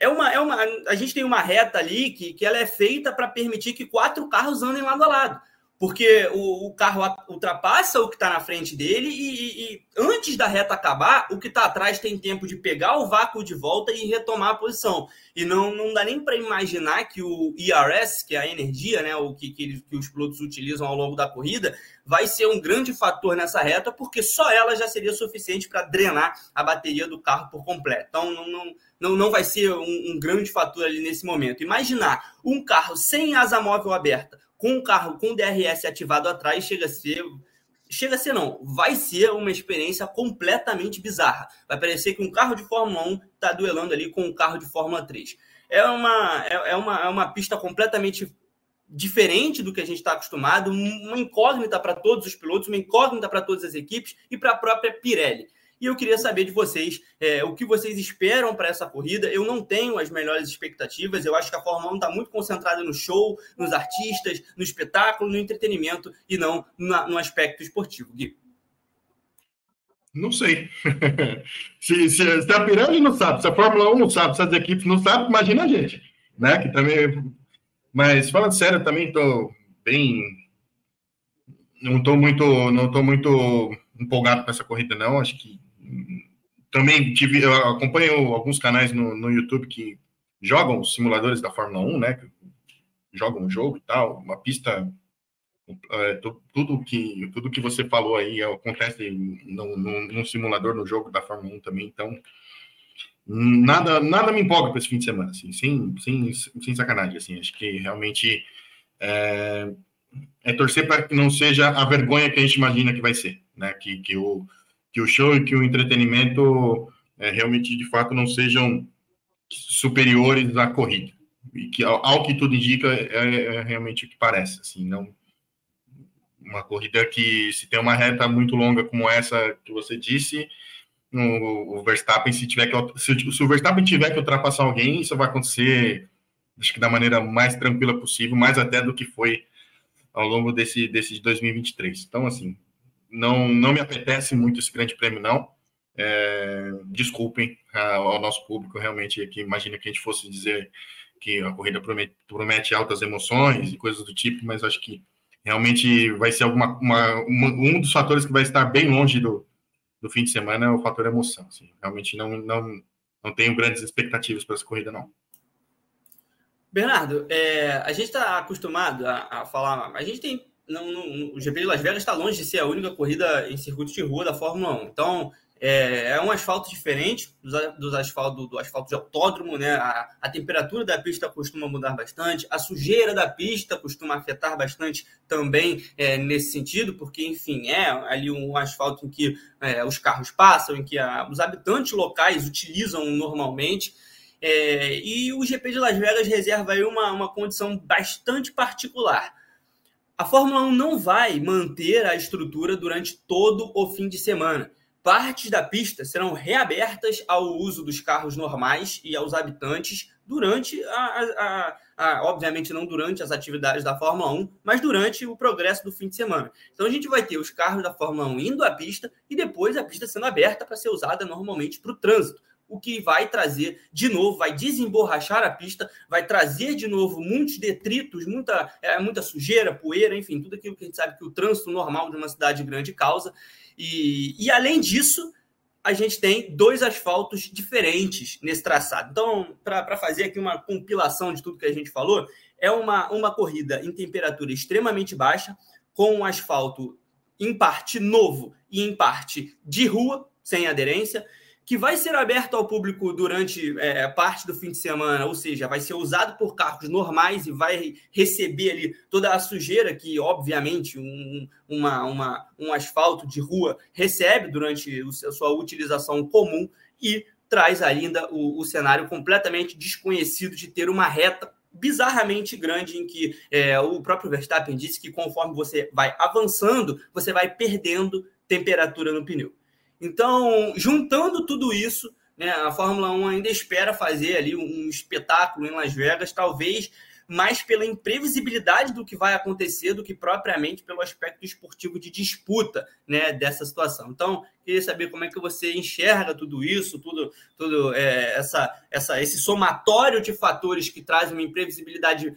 é uma, é uma, a gente tem uma reta ali que, que ela é feita para permitir que quatro carros andem lado a lado. Porque o, o carro ultrapassa o que está na frente dele e, e, antes da reta acabar, o que está atrás tem tempo de pegar o vácuo de volta e retomar a posição. E não, não dá nem para imaginar que o ERS, que é a energia, né, o que, que, que os pilotos utilizam ao longo da corrida, vai ser um grande fator nessa reta, porque só ela já seria suficiente para drenar a bateria do carro por completo. Então, não, não, não, não vai ser um, um grande fator ali nesse momento. Imaginar um carro sem asa móvel aberta, com um carro com DRS ativado atrás, chega a ser chega a ser não, vai ser uma experiência completamente bizarra. Vai parecer que um carro de Fórmula 1 está duelando ali com um carro de Fórmula 3. É uma, é, é, uma, é uma pista completamente diferente do que a gente está acostumado, uma incógnita para todos os pilotos, uma incógnita para todas as equipes e para a própria Pirelli. E eu queria saber de vocês é, o que vocês esperam para essa corrida. Eu não tenho as melhores expectativas. Eu acho que a Fórmula 1 está muito concentrada no show, nos artistas, no espetáculo, no entretenimento e não na, no aspecto esportivo. Gui. Não sei. se, se, se, a Pirelli não sabe, se a Fórmula 1 não sabe, se as equipes não sabem, imagina a gente. Né? Que também... Mas falando sério, também estou bem. Não estou muito, não estou muito empolgado com essa corrida, não. Acho que também tive, eu acompanho alguns canais no, no YouTube que jogam os simuladores da Fórmula 1, né? Jogam o jogo e tal, uma pista. É, tudo que tudo que você falou aí acontece no, no, simulador no jogo da Fórmula 1 também, então nada nada me empolga para esse fim de semana, assim, sem, sem, sem sacanagem, assim, acho que realmente é, é torcer para que não seja a vergonha que a gente imagina que vai ser, né? Que, que o que o show e que o entretenimento é, realmente, de fato, não sejam superiores à corrida. E que, ao, ao que tudo indica, é, é, realmente o que parece. Assim, não uma corrida que, se tem uma reta muito longa como essa que você disse, o, o Verstappen, se, tiver que, se, se o Verstappen tiver que ultrapassar alguém, isso vai acontecer, acho que da maneira mais tranquila possível, mais até do que foi ao longo desse, desse 2023. Então, assim, não, não me apetece muito esse grande prêmio, não. É, desculpem ao nosso público, realmente, que imagina que a gente fosse dizer que a corrida promete, promete altas emoções e coisas do tipo, mas acho que realmente vai ser alguma, uma, uma, um dos fatores que vai estar bem longe do, do fim de semana é o fator emoção. Assim. Realmente não, não, não tenho grandes expectativas para essa corrida, não. Bernardo, é, a gente está acostumado a, a, falar, a gente tem não, o GP de Las Vegas está longe de ser a única corrida em circuito de rua da Fórmula 1. Então, é, é um asfalto diferente dos, dos asfalto, do asfalto de autódromo, né? A, a, temperatura da pista costuma mudar bastante, a sujeira da pista costuma afetar bastante também é, nesse sentido, porque, enfim, é ali um asfalto em que é, os carros passam, em que a, os habitantes locais utilizam normalmente. É, e o GP de Las Vegas reserva aí uma, uma condição bastante particular a Fórmula 1 não vai manter a estrutura durante todo o fim de semana. Partes da pista serão reabertas ao uso dos carros normais e aos habitantes durante a, a, a, obviamente não durante as atividades da Fórmula 1, mas durante o progresso do fim de semana. Então a gente vai ter os carros da Fórmula 1 indo à pista e depois a pista sendo aberta para ser usada normalmente para o trânsito o que vai trazer de novo, vai desemborrachar a pista, vai trazer de novo muitos detritos, muita, é, muita sujeira, poeira, enfim, tudo aquilo que a gente sabe que o trânsito normal de uma cidade grande causa. E, e além disso, a gente tem dois asfaltos diferentes nesse traçado. Então, para fazer aqui uma compilação de tudo que a gente falou, é uma, uma corrida em temperatura extremamente baixa, com um asfalto em parte novo e em parte de rua, sem aderência, que vai ser aberto ao público durante é, parte do fim de semana, ou seja, vai ser usado por carros normais e vai receber ali toda a sujeira que, obviamente, um, uma, uma, um asfalto de rua recebe durante a sua utilização comum e traz ainda o, o cenário completamente desconhecido de ter uma reta bizarramente grande em que é, o próprio Verstappen disse que conforme você vai avançando, você vai perdendo temperatura no pneu. Então, juntando tudo isso, né, a Fórmula 1 ainda espera fazer ali um espetáculo em Las Vegas, talvez mais pela imprevisibilidade do que vai acontecer do que propriamente pelo aspecto esportivo de disputa né, dessa situação. Então, queria saber como é que você enxerga tudo isso, tudo, tudo é, essa, essa, esse somatório de fatores que traz uma imprevisibilidade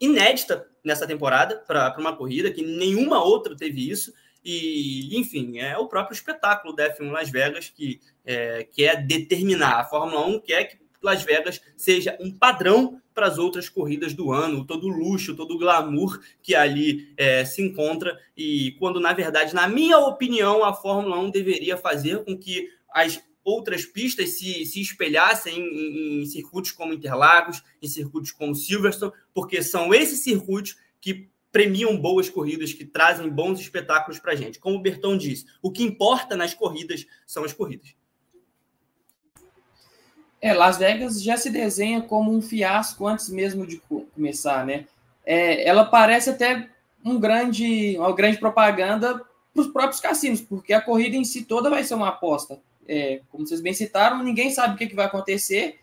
inédita nessa temporada para uma corrida, que nenhuma outra teve isso. E, enfim, é o próprio espetáculo da F1 Las Vegas que é, quer determinar. A Fórmula 1 quer que Las Vegas seja um padrão para as outras corridas do ano, todo o luxo, todo o glamour que ali é, se encontra. E quando, na verdade, na minha opinião, a Fórmula 1 deveria fazer com que as outras pistas se, se espelhassem em, em circuitos como Interlagos, em circuitos como Silverstone, porque são esses circuitos que premiam boas corridas, que trazem bons espetáculos para a gente. Como o Bertão disse, o que importa nas corridas são as corridas. É, Las Vegas já se desenha como um fiasco antes mesmo de começar, né? É, ela parece até um grande, uma grande propaganda para os próprios cassinos, porque a corrida em si toda vai ser uma aposta. É, como vocês bem citaram, ninguém sabe o que, que vai acontecer.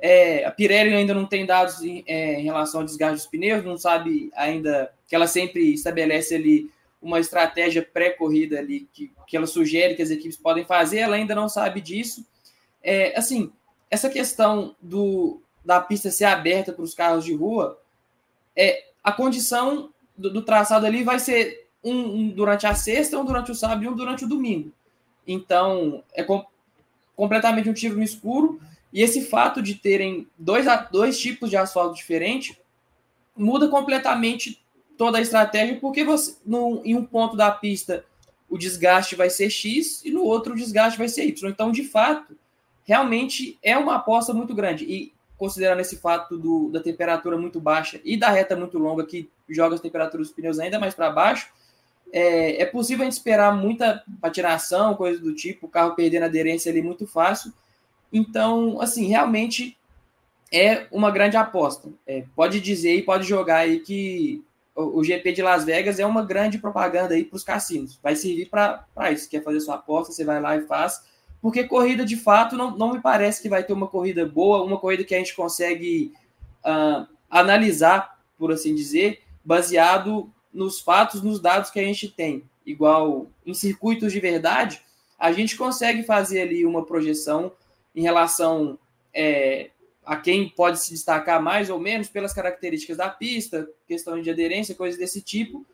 É, a Pirelli ainda não tem dados em, é, em, relação ao desgaste dos pneus, não sabe ainda que ela sempre estabelece ali uma estratégia pré-corrida ali que, que ela sugere que as equipes podem fazer, ela ainda não sabe disso. É, assim, essa questão do, da pista ser aberta para os carros de rua, é a condição do, do traçado ali vai ser um, um, durante a sexta, um durante o sábado e um durante o domingo. Então, é com, completamente um tiro no escuro. E esse fato de terem dois, dois tipos de asfalto diferentes muda completamente toda a estratégia, porque você, no, em um ponto da pista o desgaste vai ser X e no outro o desgaste vai ser Y. Então, de fato, realmente é uma aposta muito grande. E considerando esse fato do, da temperatura muito baixa e da reta muito longa, que joga as temperaturas dos pneus ainda mais para baixo, é, é, possível a gente esperar muita patinação, coisa do tipo, o carro perdendo aderência ali muito fácil. Então, assim, realmente é uma grande aposta. É, pode dizer e pode jogar aí que o, o GP de Las Vegas é uma grande propaganda aí para os cassinos. Vai servir para isso. Quer fazer sua aposta, você vai lá e faz. Porque corrida, de fato, não, não me parece que vai ter uma corrida boa, uma corrida que a gente consegue uh, analisar, por assim dizer, baseado nos fatos, nos dados que a gente tem. Igual em circuitos de verdade, a gente consegue fazer ali uma projeção em relação é, a quem pode se destacar mais ou menos pelas características da pista, questão de aderência, coisas desse tipo.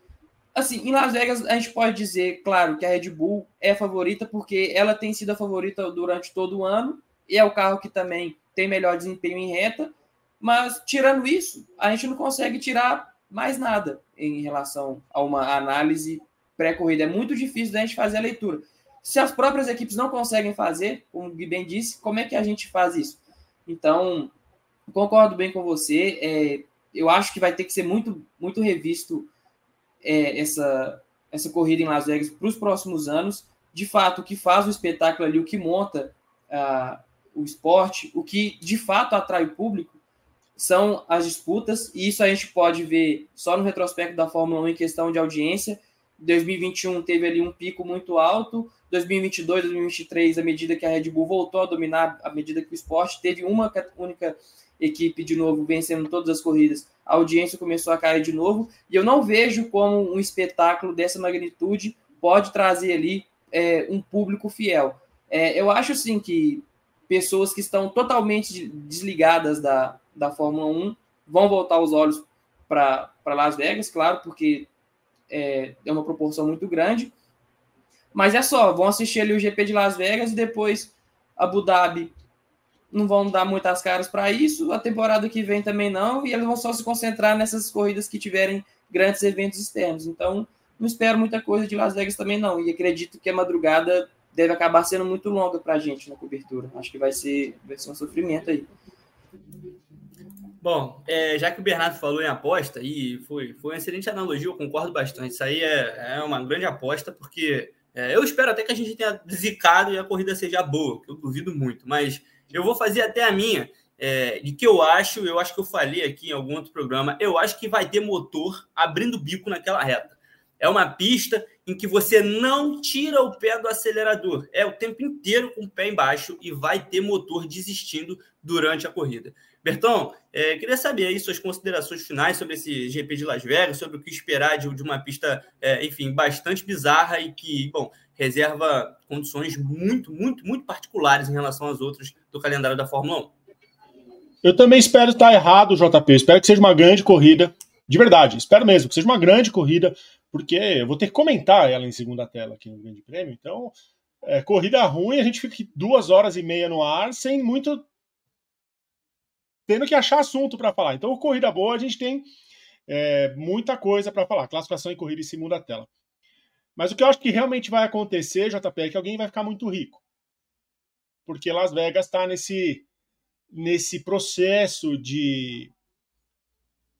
Assim, em Las Vegas, a gente pode dizer, claro, que a Red Bull é favorita, porque ela tem sido a favorita durante todo o ano, e é o carro que também tem melhor desempenho em reta, mas tirando isso, a gente não consegue tirar mais nada em relação a uma análise pré-corrida. É muito difícil da gente fazer a leitura. Se as próprias equipes não conseguem fazer, como o Gui bem disse, como é que a gente faz isso? Então, concordo bem com você. É, eu acho que vai ter que ser muito, muito revisto é, essa, essa corrida em Las Vegas para os próximos anos. De fato, o que faz o espetáculo ali, o que monta o esporte, o que de fato atrai o público, são as disputas, e isso a gente pode ver só no retrospecto da Fórmula 1 em questão de audiência. 2021 teve ali um pico muito alto, 2022, 2023, à medida que a Red Bull voltou a dominar, à medida que o esporte teve uma única equipe de novo vencendo todas as corridas, a audiência começou a cair de novo, e eu não vejo como um espetáculo dessa magnitude pode trazer ali é, um público fiel. É, eu acho assim que pessoas que estão totalmente desligadas da, da Fórmula 1 vão voltar os olhos para Las Vegas, claro, porque é, é uma proporção muito grande. Mas é só, vão assistir ali o GP de Las Vegas e depois Abu Dhabi não vão dar muitas caras para isso, a temporada que vem também não, e eles vão só se concentrar nessas corridas que tiverem grandes eventos externos. Então, não espero muita coisa de Las Vegas também não, e acredito que a madrugada deve acabar sendo muito longa para a gente na cobertura. Acho que vai ser, vai ser um sofrimento aí. Bom, é, já que o Bernardo falou em aposta, e foi, foi uma excelente analogia, eu concordo bastante. Isso aí é, é uma grande aposta, porque é, eu espero até que a gente tenha zicado e a corrida seja boa, que eu duvido muito, mas eu vou fazer até a minha, é, de que eu acho, eu acho que eu falei aqui em algum outro programa, eu acho que vai ter motor abrindo bico naquela reta. É uma pista em que você não tira o pé do acelerador. É o tempo inteiro com o pé embaixo e vai ter motor desistindo durante a corrida. Bertão, é, queria saber aí suas considerações finais sobre esse GP de Las Vegas, sobre o que esperar de, de uma pista, é, enfim, bastante bizarra e que, bom, reserva condições muito, muito, muito particulares em relação às outras do calendário da Fórmula 1. Eu também espero estar errado, JP. Espero que seja uma grande corrida. De verdade, espero mesmo que seja uma grande corrida, porque eu vou ter que comentar ela em segunda tela aqui no Grande Prêmio. Então, é, corrida ruim, a gente fica duas horas e meia no ar sem muito tendo que achar assunto para falar. Então, corrida boa, a gente tem é, muita coisa para falar. Classificação e corrida em segunda tela. Mas o que eu acho que realmente vai acontecer, JP, é que alguém vai ficar muito rico. Porque Las Vegas está nesse, nesse processo de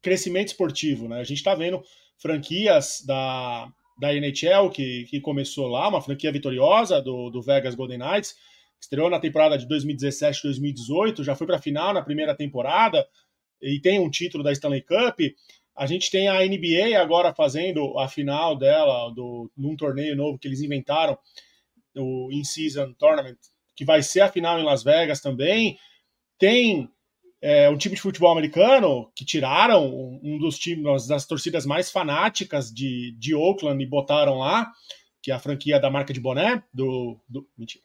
crescimento esportivo. Né? A gente está vendo franquias da, da NHL que, que começou lá, uma franquia vitoriosa do, do Vegas Golden Knights, estreou na temporada de 2017 2018, já foi para a final na primeira temporada e tem um título da Stanley Cup. A gente tem a NBA agora fazendo a final dela, do, num torneio novo que eles inventaram, o In-Season Tournament, que vai ser a final em Las Vegas também. Tem é, um time de futebol americano que tiraram um dos times das torcidas mais fanáticas de, de Oakland e botaram lá, que é a franquia da marca de boné, do. do mentira,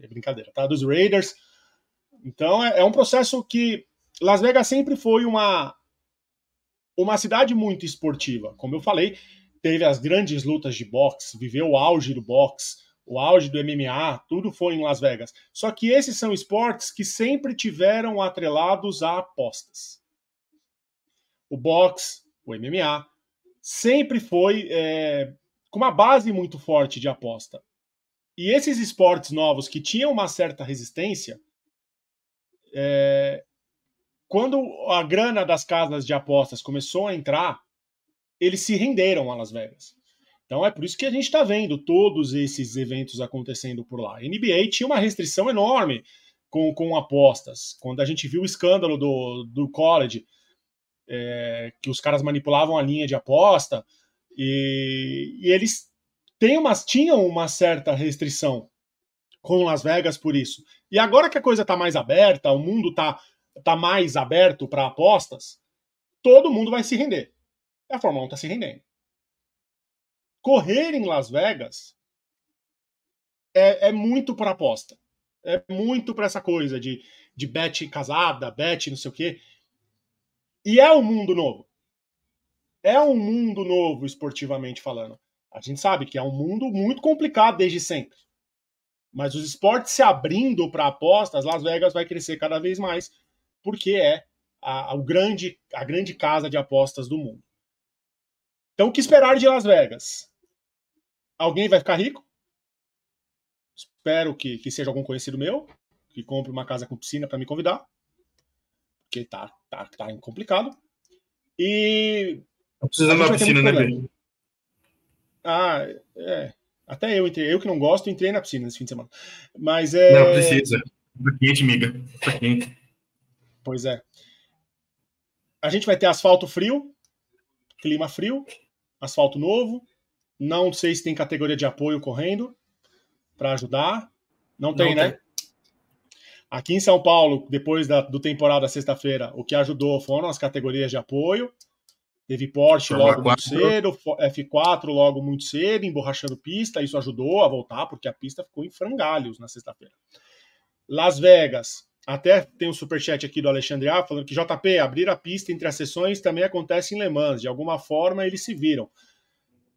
é brincadeira, tá? Dos Raiders. Então é, é um processo que Las Vegas sempre foi uma, uma cidade muito esportiva. Como eu falei, teve as grandes lutas de boxe, viveu o auge do boxe, o auge do MMA, tudo foi em Las Vegas. Só que esses são esportes que sempre tiveram atrelados a apostas. O boxe, o MMA, sempre foi é, com uma base muito forte de aposta. E esses esportes novos que tinham uma certa resistência, é, quando a grana das casas de apostas começou a entrar, eles se renderam a Las Vegas. Então é por isso que a gente está vendo todos esses eventos acontecendo por lá. A NBA tinha uma restrição enorme com, com apostas. Quando a gente viu o escândalo do, do college, é, que os caras manipulavam a linha de aposta, e, e eles têm umas, tinham uma certa restrição com Las Vegas por isso. E agora que a coisa está mais aberta, o mundo está tá mais aberto para apostas, todo mundo vai se render. A Fórmula 1 está se rendendo. Correr em Las Vegas é, é muito por aposta. É muito para essa coisa de, de bet casada, bet não sei o quê. E é um mundo novo. É um mundo novo, esportivamente falando. A gente sabe que é um mundo muito complicado desde sempre. Mas os esportes se abrindo para apostas, Las Vegas vai crescer cada vez mais porque é a, a, o grande, a grande casa de apostas do mundo. Então, o que esperar de Las Vegas? Alguém vai ficar rico? Espero que, que seja algum conhecido meu, que compre uma casa com piscina para me convidar, porque tá, tá, tá complicado. E. Tá precisando de uma piscina, né, Ben? Ah, é. Até eu entrei. Eu que não gosto, entrei na piscina nesse fim de semana. Mas é. Não precisa. Tá quente, amiga. Tá quente. Pois é. a gente vai ter asfalto frio, clima frio, asfalto novo. Não sei se tem categoria de apoio correndo para ajudar. Não tem, Não né? Tem. Aqui em São Paulo, depois da, do temporada sexta-feira, o que ajudou foram as categorias de apoio. Teve Porsche logo muito cedo, F4 logo muito cedo, emborrachando pista. Isso ajudou a voltar, porque a pista ficou em frangalhos na sexta-feira. Las Vegas, até tem um superchat aqui do Alexandre A falando que JP, abrir a pista entre as sessões também acontece em Le Mans. De alguma forma eles se viram.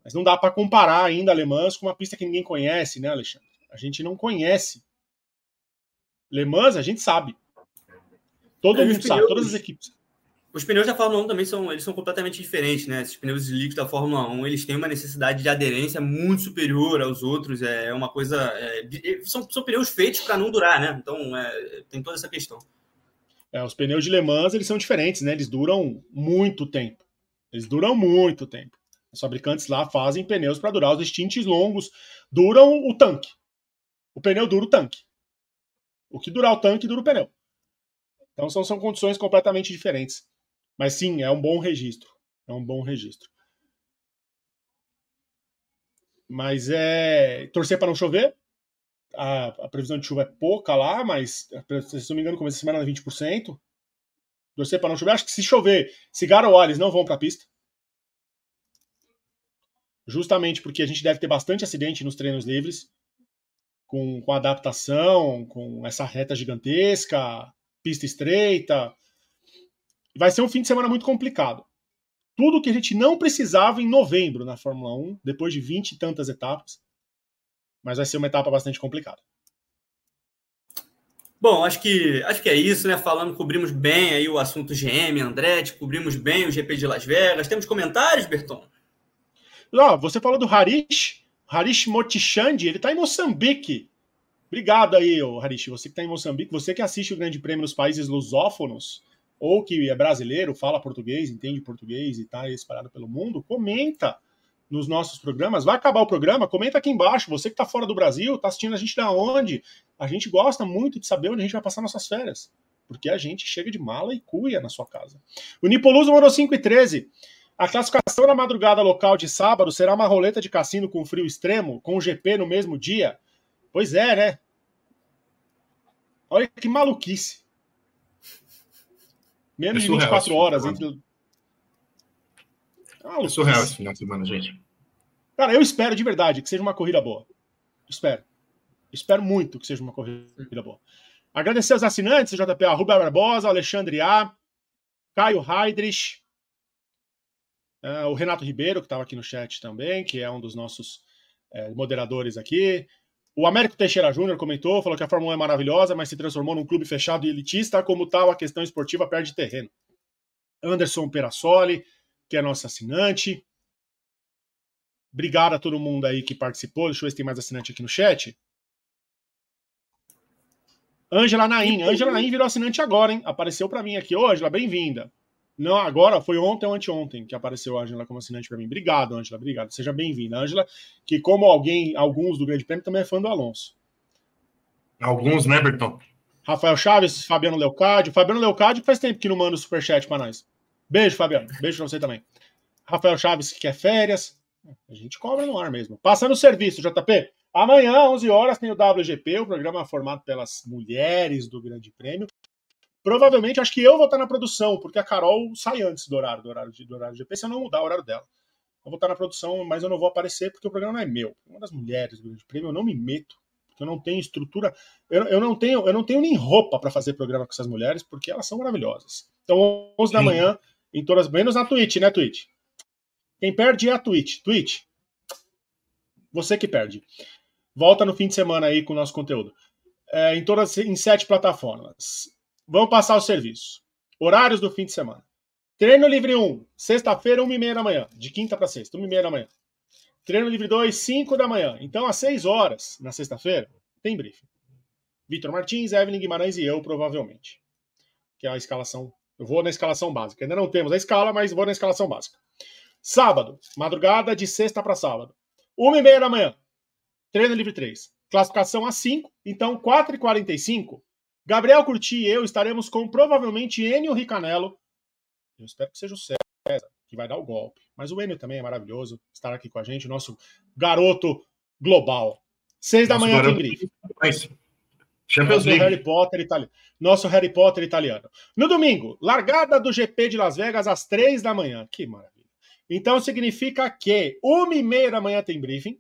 Mas não dá para comparar ainda Le Mans com uma pista que ninguém conhece, né, Alexandre? A gente não conhece. Le Mans, a gente sabe. Todo é, mundo sabe, todas as equipes. Os pneus da Fórmula 1 também são, eles são completamente diferentes, né? Esses pneus líquidos da Fórmula 1, eles têm uma necessidade de aderência muito superior aos outros. É uma coisa. É, são, são pneus feitos para não durar, né? Então é, tem toda essa questão. É, os pneus de Le Mans eles são diferentes, né? Eles duram muito tempo. Eles duram muito tempo. Os fabricantes lá fazem pneus para durar. Os stints longos duram o tanque. O pneu dura o tanque. O que durar o tanque, dura o pneu. Então são, são condições completamente diferentes. Mas sim, é um bom registro. É um bom registro. Mas é. Torcer para não chover. A, a, previsão de chuva é pouca lá, mas se não me engano, começa a semana 20%. Torcer para não chover. Acho que se chover, Cigaro ou Ares não vão para a pista. Justamente porque a gente deve ter bastante acidente nos treinos livres. Com, com adaptação, com essa reta gigantesca, pista estreita vai ser um fim de semana muito complicado. Tudo que a gente não precisava em novembro na Fórmula 1, depois de 20 e tantas etapas. Mas vai ser uma etapa bastante complicada. Bom, acho que, acho que é isso, né? Falando, cobrimos bem aí o assunto GM, Andretti, cobrimos bem o GP de Las Vegas. Temos comentários, Berton? Ó, você falou do Harish, Harish Motichandi, ele está em Moçambique. Obrigado aí, Harish, você que está em Moçambique, você que assiste o Grande Prêmio nos países lusófonos ou que é brasileiro, fala português, entende português e está espalhado pelo mundo, comenta nos nossos programas. Vai acabar o programa, comenta aqui embaixo. Você que está fora do Brasil, está assistindo a gente da onde? A gente gosta muito de saber onde a gente vai passar nossas férias. Porque a gente chega de mala e cuia na sua casa. O Nipoluso mandou 5 e 13. A classificação na madrugada local de sábado será uma roleta de cassino com frio extremo, com o GP no mesmo dia? Pois é, né? Olha que maluquice. Menos é de 24 horas entre. Ah, é surreal esse final de semana, gente. Cara, eu espero de verdade que seja uma corrida boa. Espero. Espero muito que seja uma corrida boa. Agradecer aos assinantes, JP, a Rubia Barbosa, Alexandre A, Caio Heidrich, uh, o Renato Ribeiro, que estava aqui no chat também, que é um dos nossos uh, moderadores aqui, o Américo Teixeira Júnior comentou, falou que a Fórmula 1 é maravilhosa, mas se transformou num clube fechado e elitista, como tal a questão esportiva perde terreno. Anderson Perassoli, que é nosso assinante. Obrigado a todo mundo aí que participou. Deixa eu ver se tem mais assinante aqui no chat. Ângela Naim. Ângela Naim virou assinante agora, hein? Apareceu para mim aqui. Ô, Ângela, bem-vinda. Não, agora foi ontem ou anteontem que apareceu a Ângela como assinante para mim. Obrigado, Ângela, obrigado. Seja bem-vinda. Ângela, que como alguém, alguns do Grande Prêmio, também é fã do Alonso. Alguns, né, Berton? Rafael Chaves, Fabiano Leocádio. Fabiano Leocádio faz tempo que não manda o superchat para nós. Beijo, Fabiano. Beijo pra você também. Rafael Chaves, que quer férias. A gente cobra no ar mesmo. Passando o serviço, JP. Amanhã, 11 horas, tem o WGP, o programa formado pelas mulheres do Grande Prêmio. Provavelmente, acho que eu vou estar na produção, porque a Carol sai antes do horário do horário de, do horário de GP, se eu não mudar o horário dela. Eu vou estar na produção, mas eu não vou aparecer porque o programa não é meu. Uma das mulheres do Grande Prêmio, eu não me meto, porque eu não tenho estrutura, eu, eu não tenho, eu não tenho nem roupa para fazer programa com essas mulheres, porque elas são maravilhosas. Então, 11 da manhã, em todas, menos na Twitch, né, Twitch? Quem perde é a Twitch. Twitch, você que perde. Volta no fim de semana aí com o nosso conteúdo. É, em todas, em sete plataformas. Vamos passar o serviço. Horários do fim de semana. Treino livre 1, sexta-feira, 1h30 da manhã. De quinta para sexta, 1h30 da manhã. Treino livre 2, 5 da manhã. Então, às 6 horas, na sexta-feira, tem briefing. Vitor Martins, Evelyn Guimarães e eu, provavelmente. Que é a escalação. Eu vou na escalação básica. Ainda não temos a escala, mas vou na escalação básica. Sábado, madrugada de sexta para sábado. 1h30 da manhã. Treino livre 3. Classificação a 5. Então, 4h45 Gabriel Curti e eu estaremos com provavelmente Enio Ricanello Eu espero que seja o César que vai dar o golpe. Mas o Enio também é maravilhoso estar aqui com a gente, nosso garoto global. Seis da manhã tem briefing. Champions Nosso Harry Potter italiano. Nosso Harry Potter italiano. No domingo, largada do GP de Las Vegas às três da manhã. Que maravilha. Então significa que uma e meia da manhã tem briefing.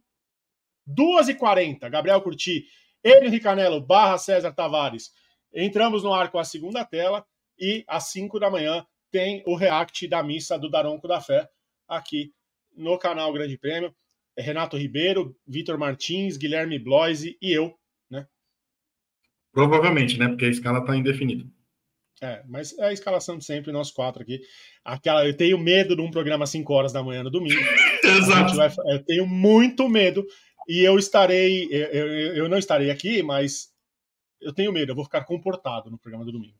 Duas e quarenta, Gabriel Curti, Enio Ricanello, barra César Tavares. Entramos no ar com a segunda tela. E às cinco da manhã tem o react da missa do Daronco da Fé aqui no canal Grande Prêmio. Renato Ribeiro, Vitor Martins, Guilherme Bloise e eu, né? Provavelmente, né? Porque a escala está indefinida. É, mas é a escalação de sempre, nós quatro aqui. Aquela, eu tenho medo de um programa às 5 horas da manhã no domingo. Exato. Vai, eu tenho muito medo. E eu estarei, eu, eu, eu não estarei aqui, mas eu tenho medo, eu vou ficar comportado no programa do domingo.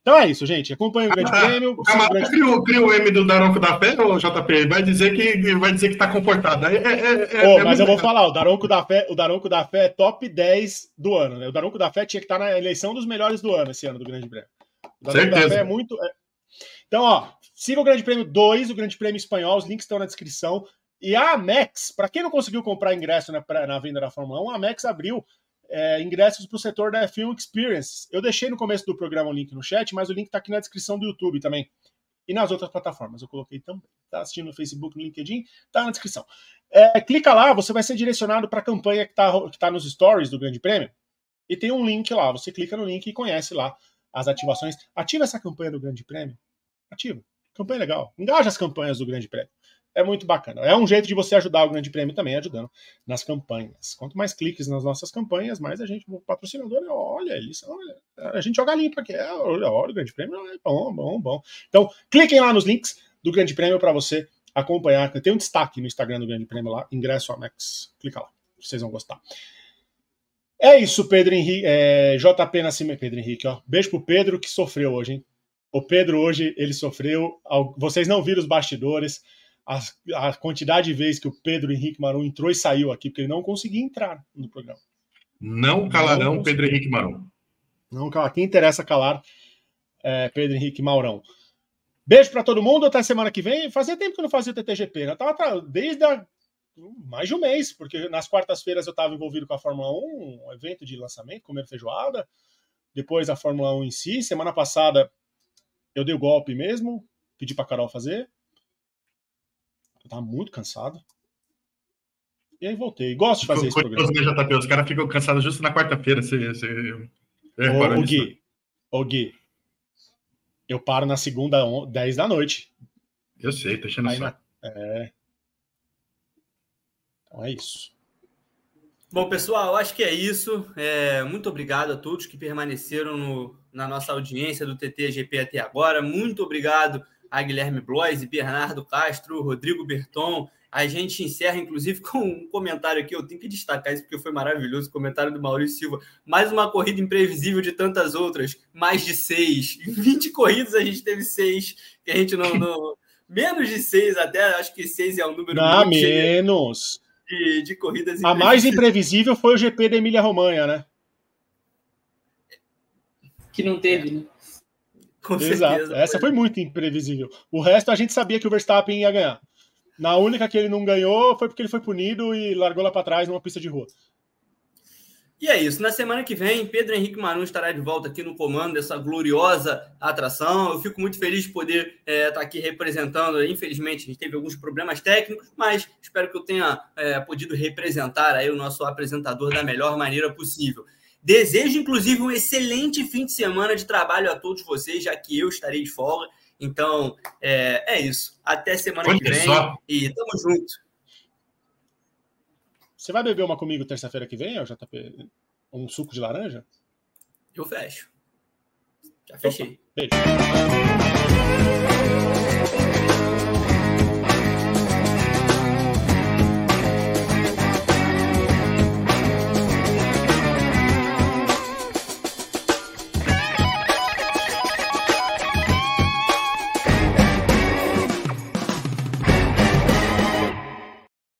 Então é isso, gente. Acompanhe o Grande ah, Prêmio. O grande... cria, cria o M do Daronco da Fé, ou JP? Vai dizer que vai dizer que tá comportado. É, é, é, oh, mas eu vou falar, o Daronco da Fé, o Daronco da Fé é top 10 do ano, né? O Daronco da Fé tinha que estar na eleição dos melhores do ano esse ano do Grande Prêmio. O Daronco Certeza. da Fé é muito. É. Então, ó, siga o Grande Prêmio 2, o Grande Prêmio Espanhol, os links estão na descrição. E a Amex, para quem não conseguiu comprar ingresso na, na venda da Fórmula 1, a Amex abriu é, ingressos para o setor da Film Experience. Eu deixei no começo do programa o link no chat, mas o link está aqui na descrição do YouTube também. E nas outras plataformas eu coloquei também. Está assistindo no Facebook, no LinkedIn, está na descrição. É, clica lá, você vai ser direcionado para a campanha que está que tá nos stories do Grande Prêmio. E tem um link lá. Você clica no link e conhece lá as ativações. Ativa essa campanha do Grande Prêmio. Ativa. Campanha legal. Engaja as campanhas do Grande Prêmio é muito bacana. É um jeito de você ajudar o Grande Prêmio também, ajudando nas campanhas. Quanto mais cliques nas nossas campanhas, mais a gente, o patrocinador, olha, eles, olha, a gente joga limpo aqui. É, olha, olha, o Grande Prêmio é bom, bom, bom. Então, cliquem lá nos links do Grande Prêmio para você acompanhar. Tem um destaque no Instagram do Grande Prêmio lá, ingresso Amex. Clica lá, vocês vão gostar. É isso, Pedro Henrique, é, JP Nascimento, Pedro Henrique, ó. Beijo pro Pedro que sofreu hoje, hein? O Pedro hoje, ele sofreu. Vocês não viram os bastidores a, a, quantidade de vezes que o Pedro Henrique Marum entrou e saiu aqui, porque ele não conseguia entrar no programa. Não calarão não Pedro Henrique Marum. Não calar. Quem interessa calar é Pedro Henrique Maurão. Beijo para todo mundo. Até semana que vem. Fazia tempo que eu não fazia o TTGP. Né? Eu tava desde a, mais de um mês, porque nas quartas-feiras eu estava envolvido com a Fórmula 1, um evento de lançamento, comendo feijoada. Depois a Fórmula 1 em si. Semana passada eu dei o golpe mesmo, pedi para Carol fazer. Eu tava muito cansado. E aí voltei. Gosto de fazer esse programa. JP, os caras ficam cansados justo na quarta-feira. Você, você... Ô, Gui, ô Gui, eu paro na segunda, 10 da noite. Eu sei, tô enchendo na... É. Então é isso. Bom, pessoal, acho que é isso. É, muito obrigado a todos que permaneceram no, na nossa audiência do TTGP até agora. Muito obrigado a Guilherme Blois, Bernardo Castro, Rodrigo Berton. A gente encerra, inclusive, com um comentário aqui. Eu tenho que destacar isso porque foi maravilhoso. O comentário do Maurício Silva. Mais uma corrida imprevisível de tantas outras. Mais de seis. Em 20 corridas a gente teve seis. Que a gente não. não... menos de seis, até. Acho que seis é um número. Não, menos. De, de corridas A mais imprevisível foi o GP da Emília Romanha, né? Que não teve, né? Com Exato. Certeza, Essa foi muito imprevisível. O resto a gente sabia que o Verstappen ia ganhar. Na única que ele não ganhou foi porque ele foi punido e largou lá para trás numa pista de rua. E é isso. Na semana que vem, Pedro Henrique Marum estará de volta aqui no comando dessa gloriosa atração. Eu fico muito feliz de poder estar é, tá aqui representando. Infelizmente, a gente teve alguns problemas técnicos, mas espero que eu tenha é, podido representar aí o nosso apresentador da melhor maneira possível. Desejo, inclusive, um excelente fim de semana de trabalho a todos vocês, já que eu estarei de folga. Então, é, é isso. Até semana que vem. Só. E tamo junto. Você vai beber uma comigo terça-feira que vem, JP? Um suco de laranja? Eu fecho. Já fechei. Opa, beijo.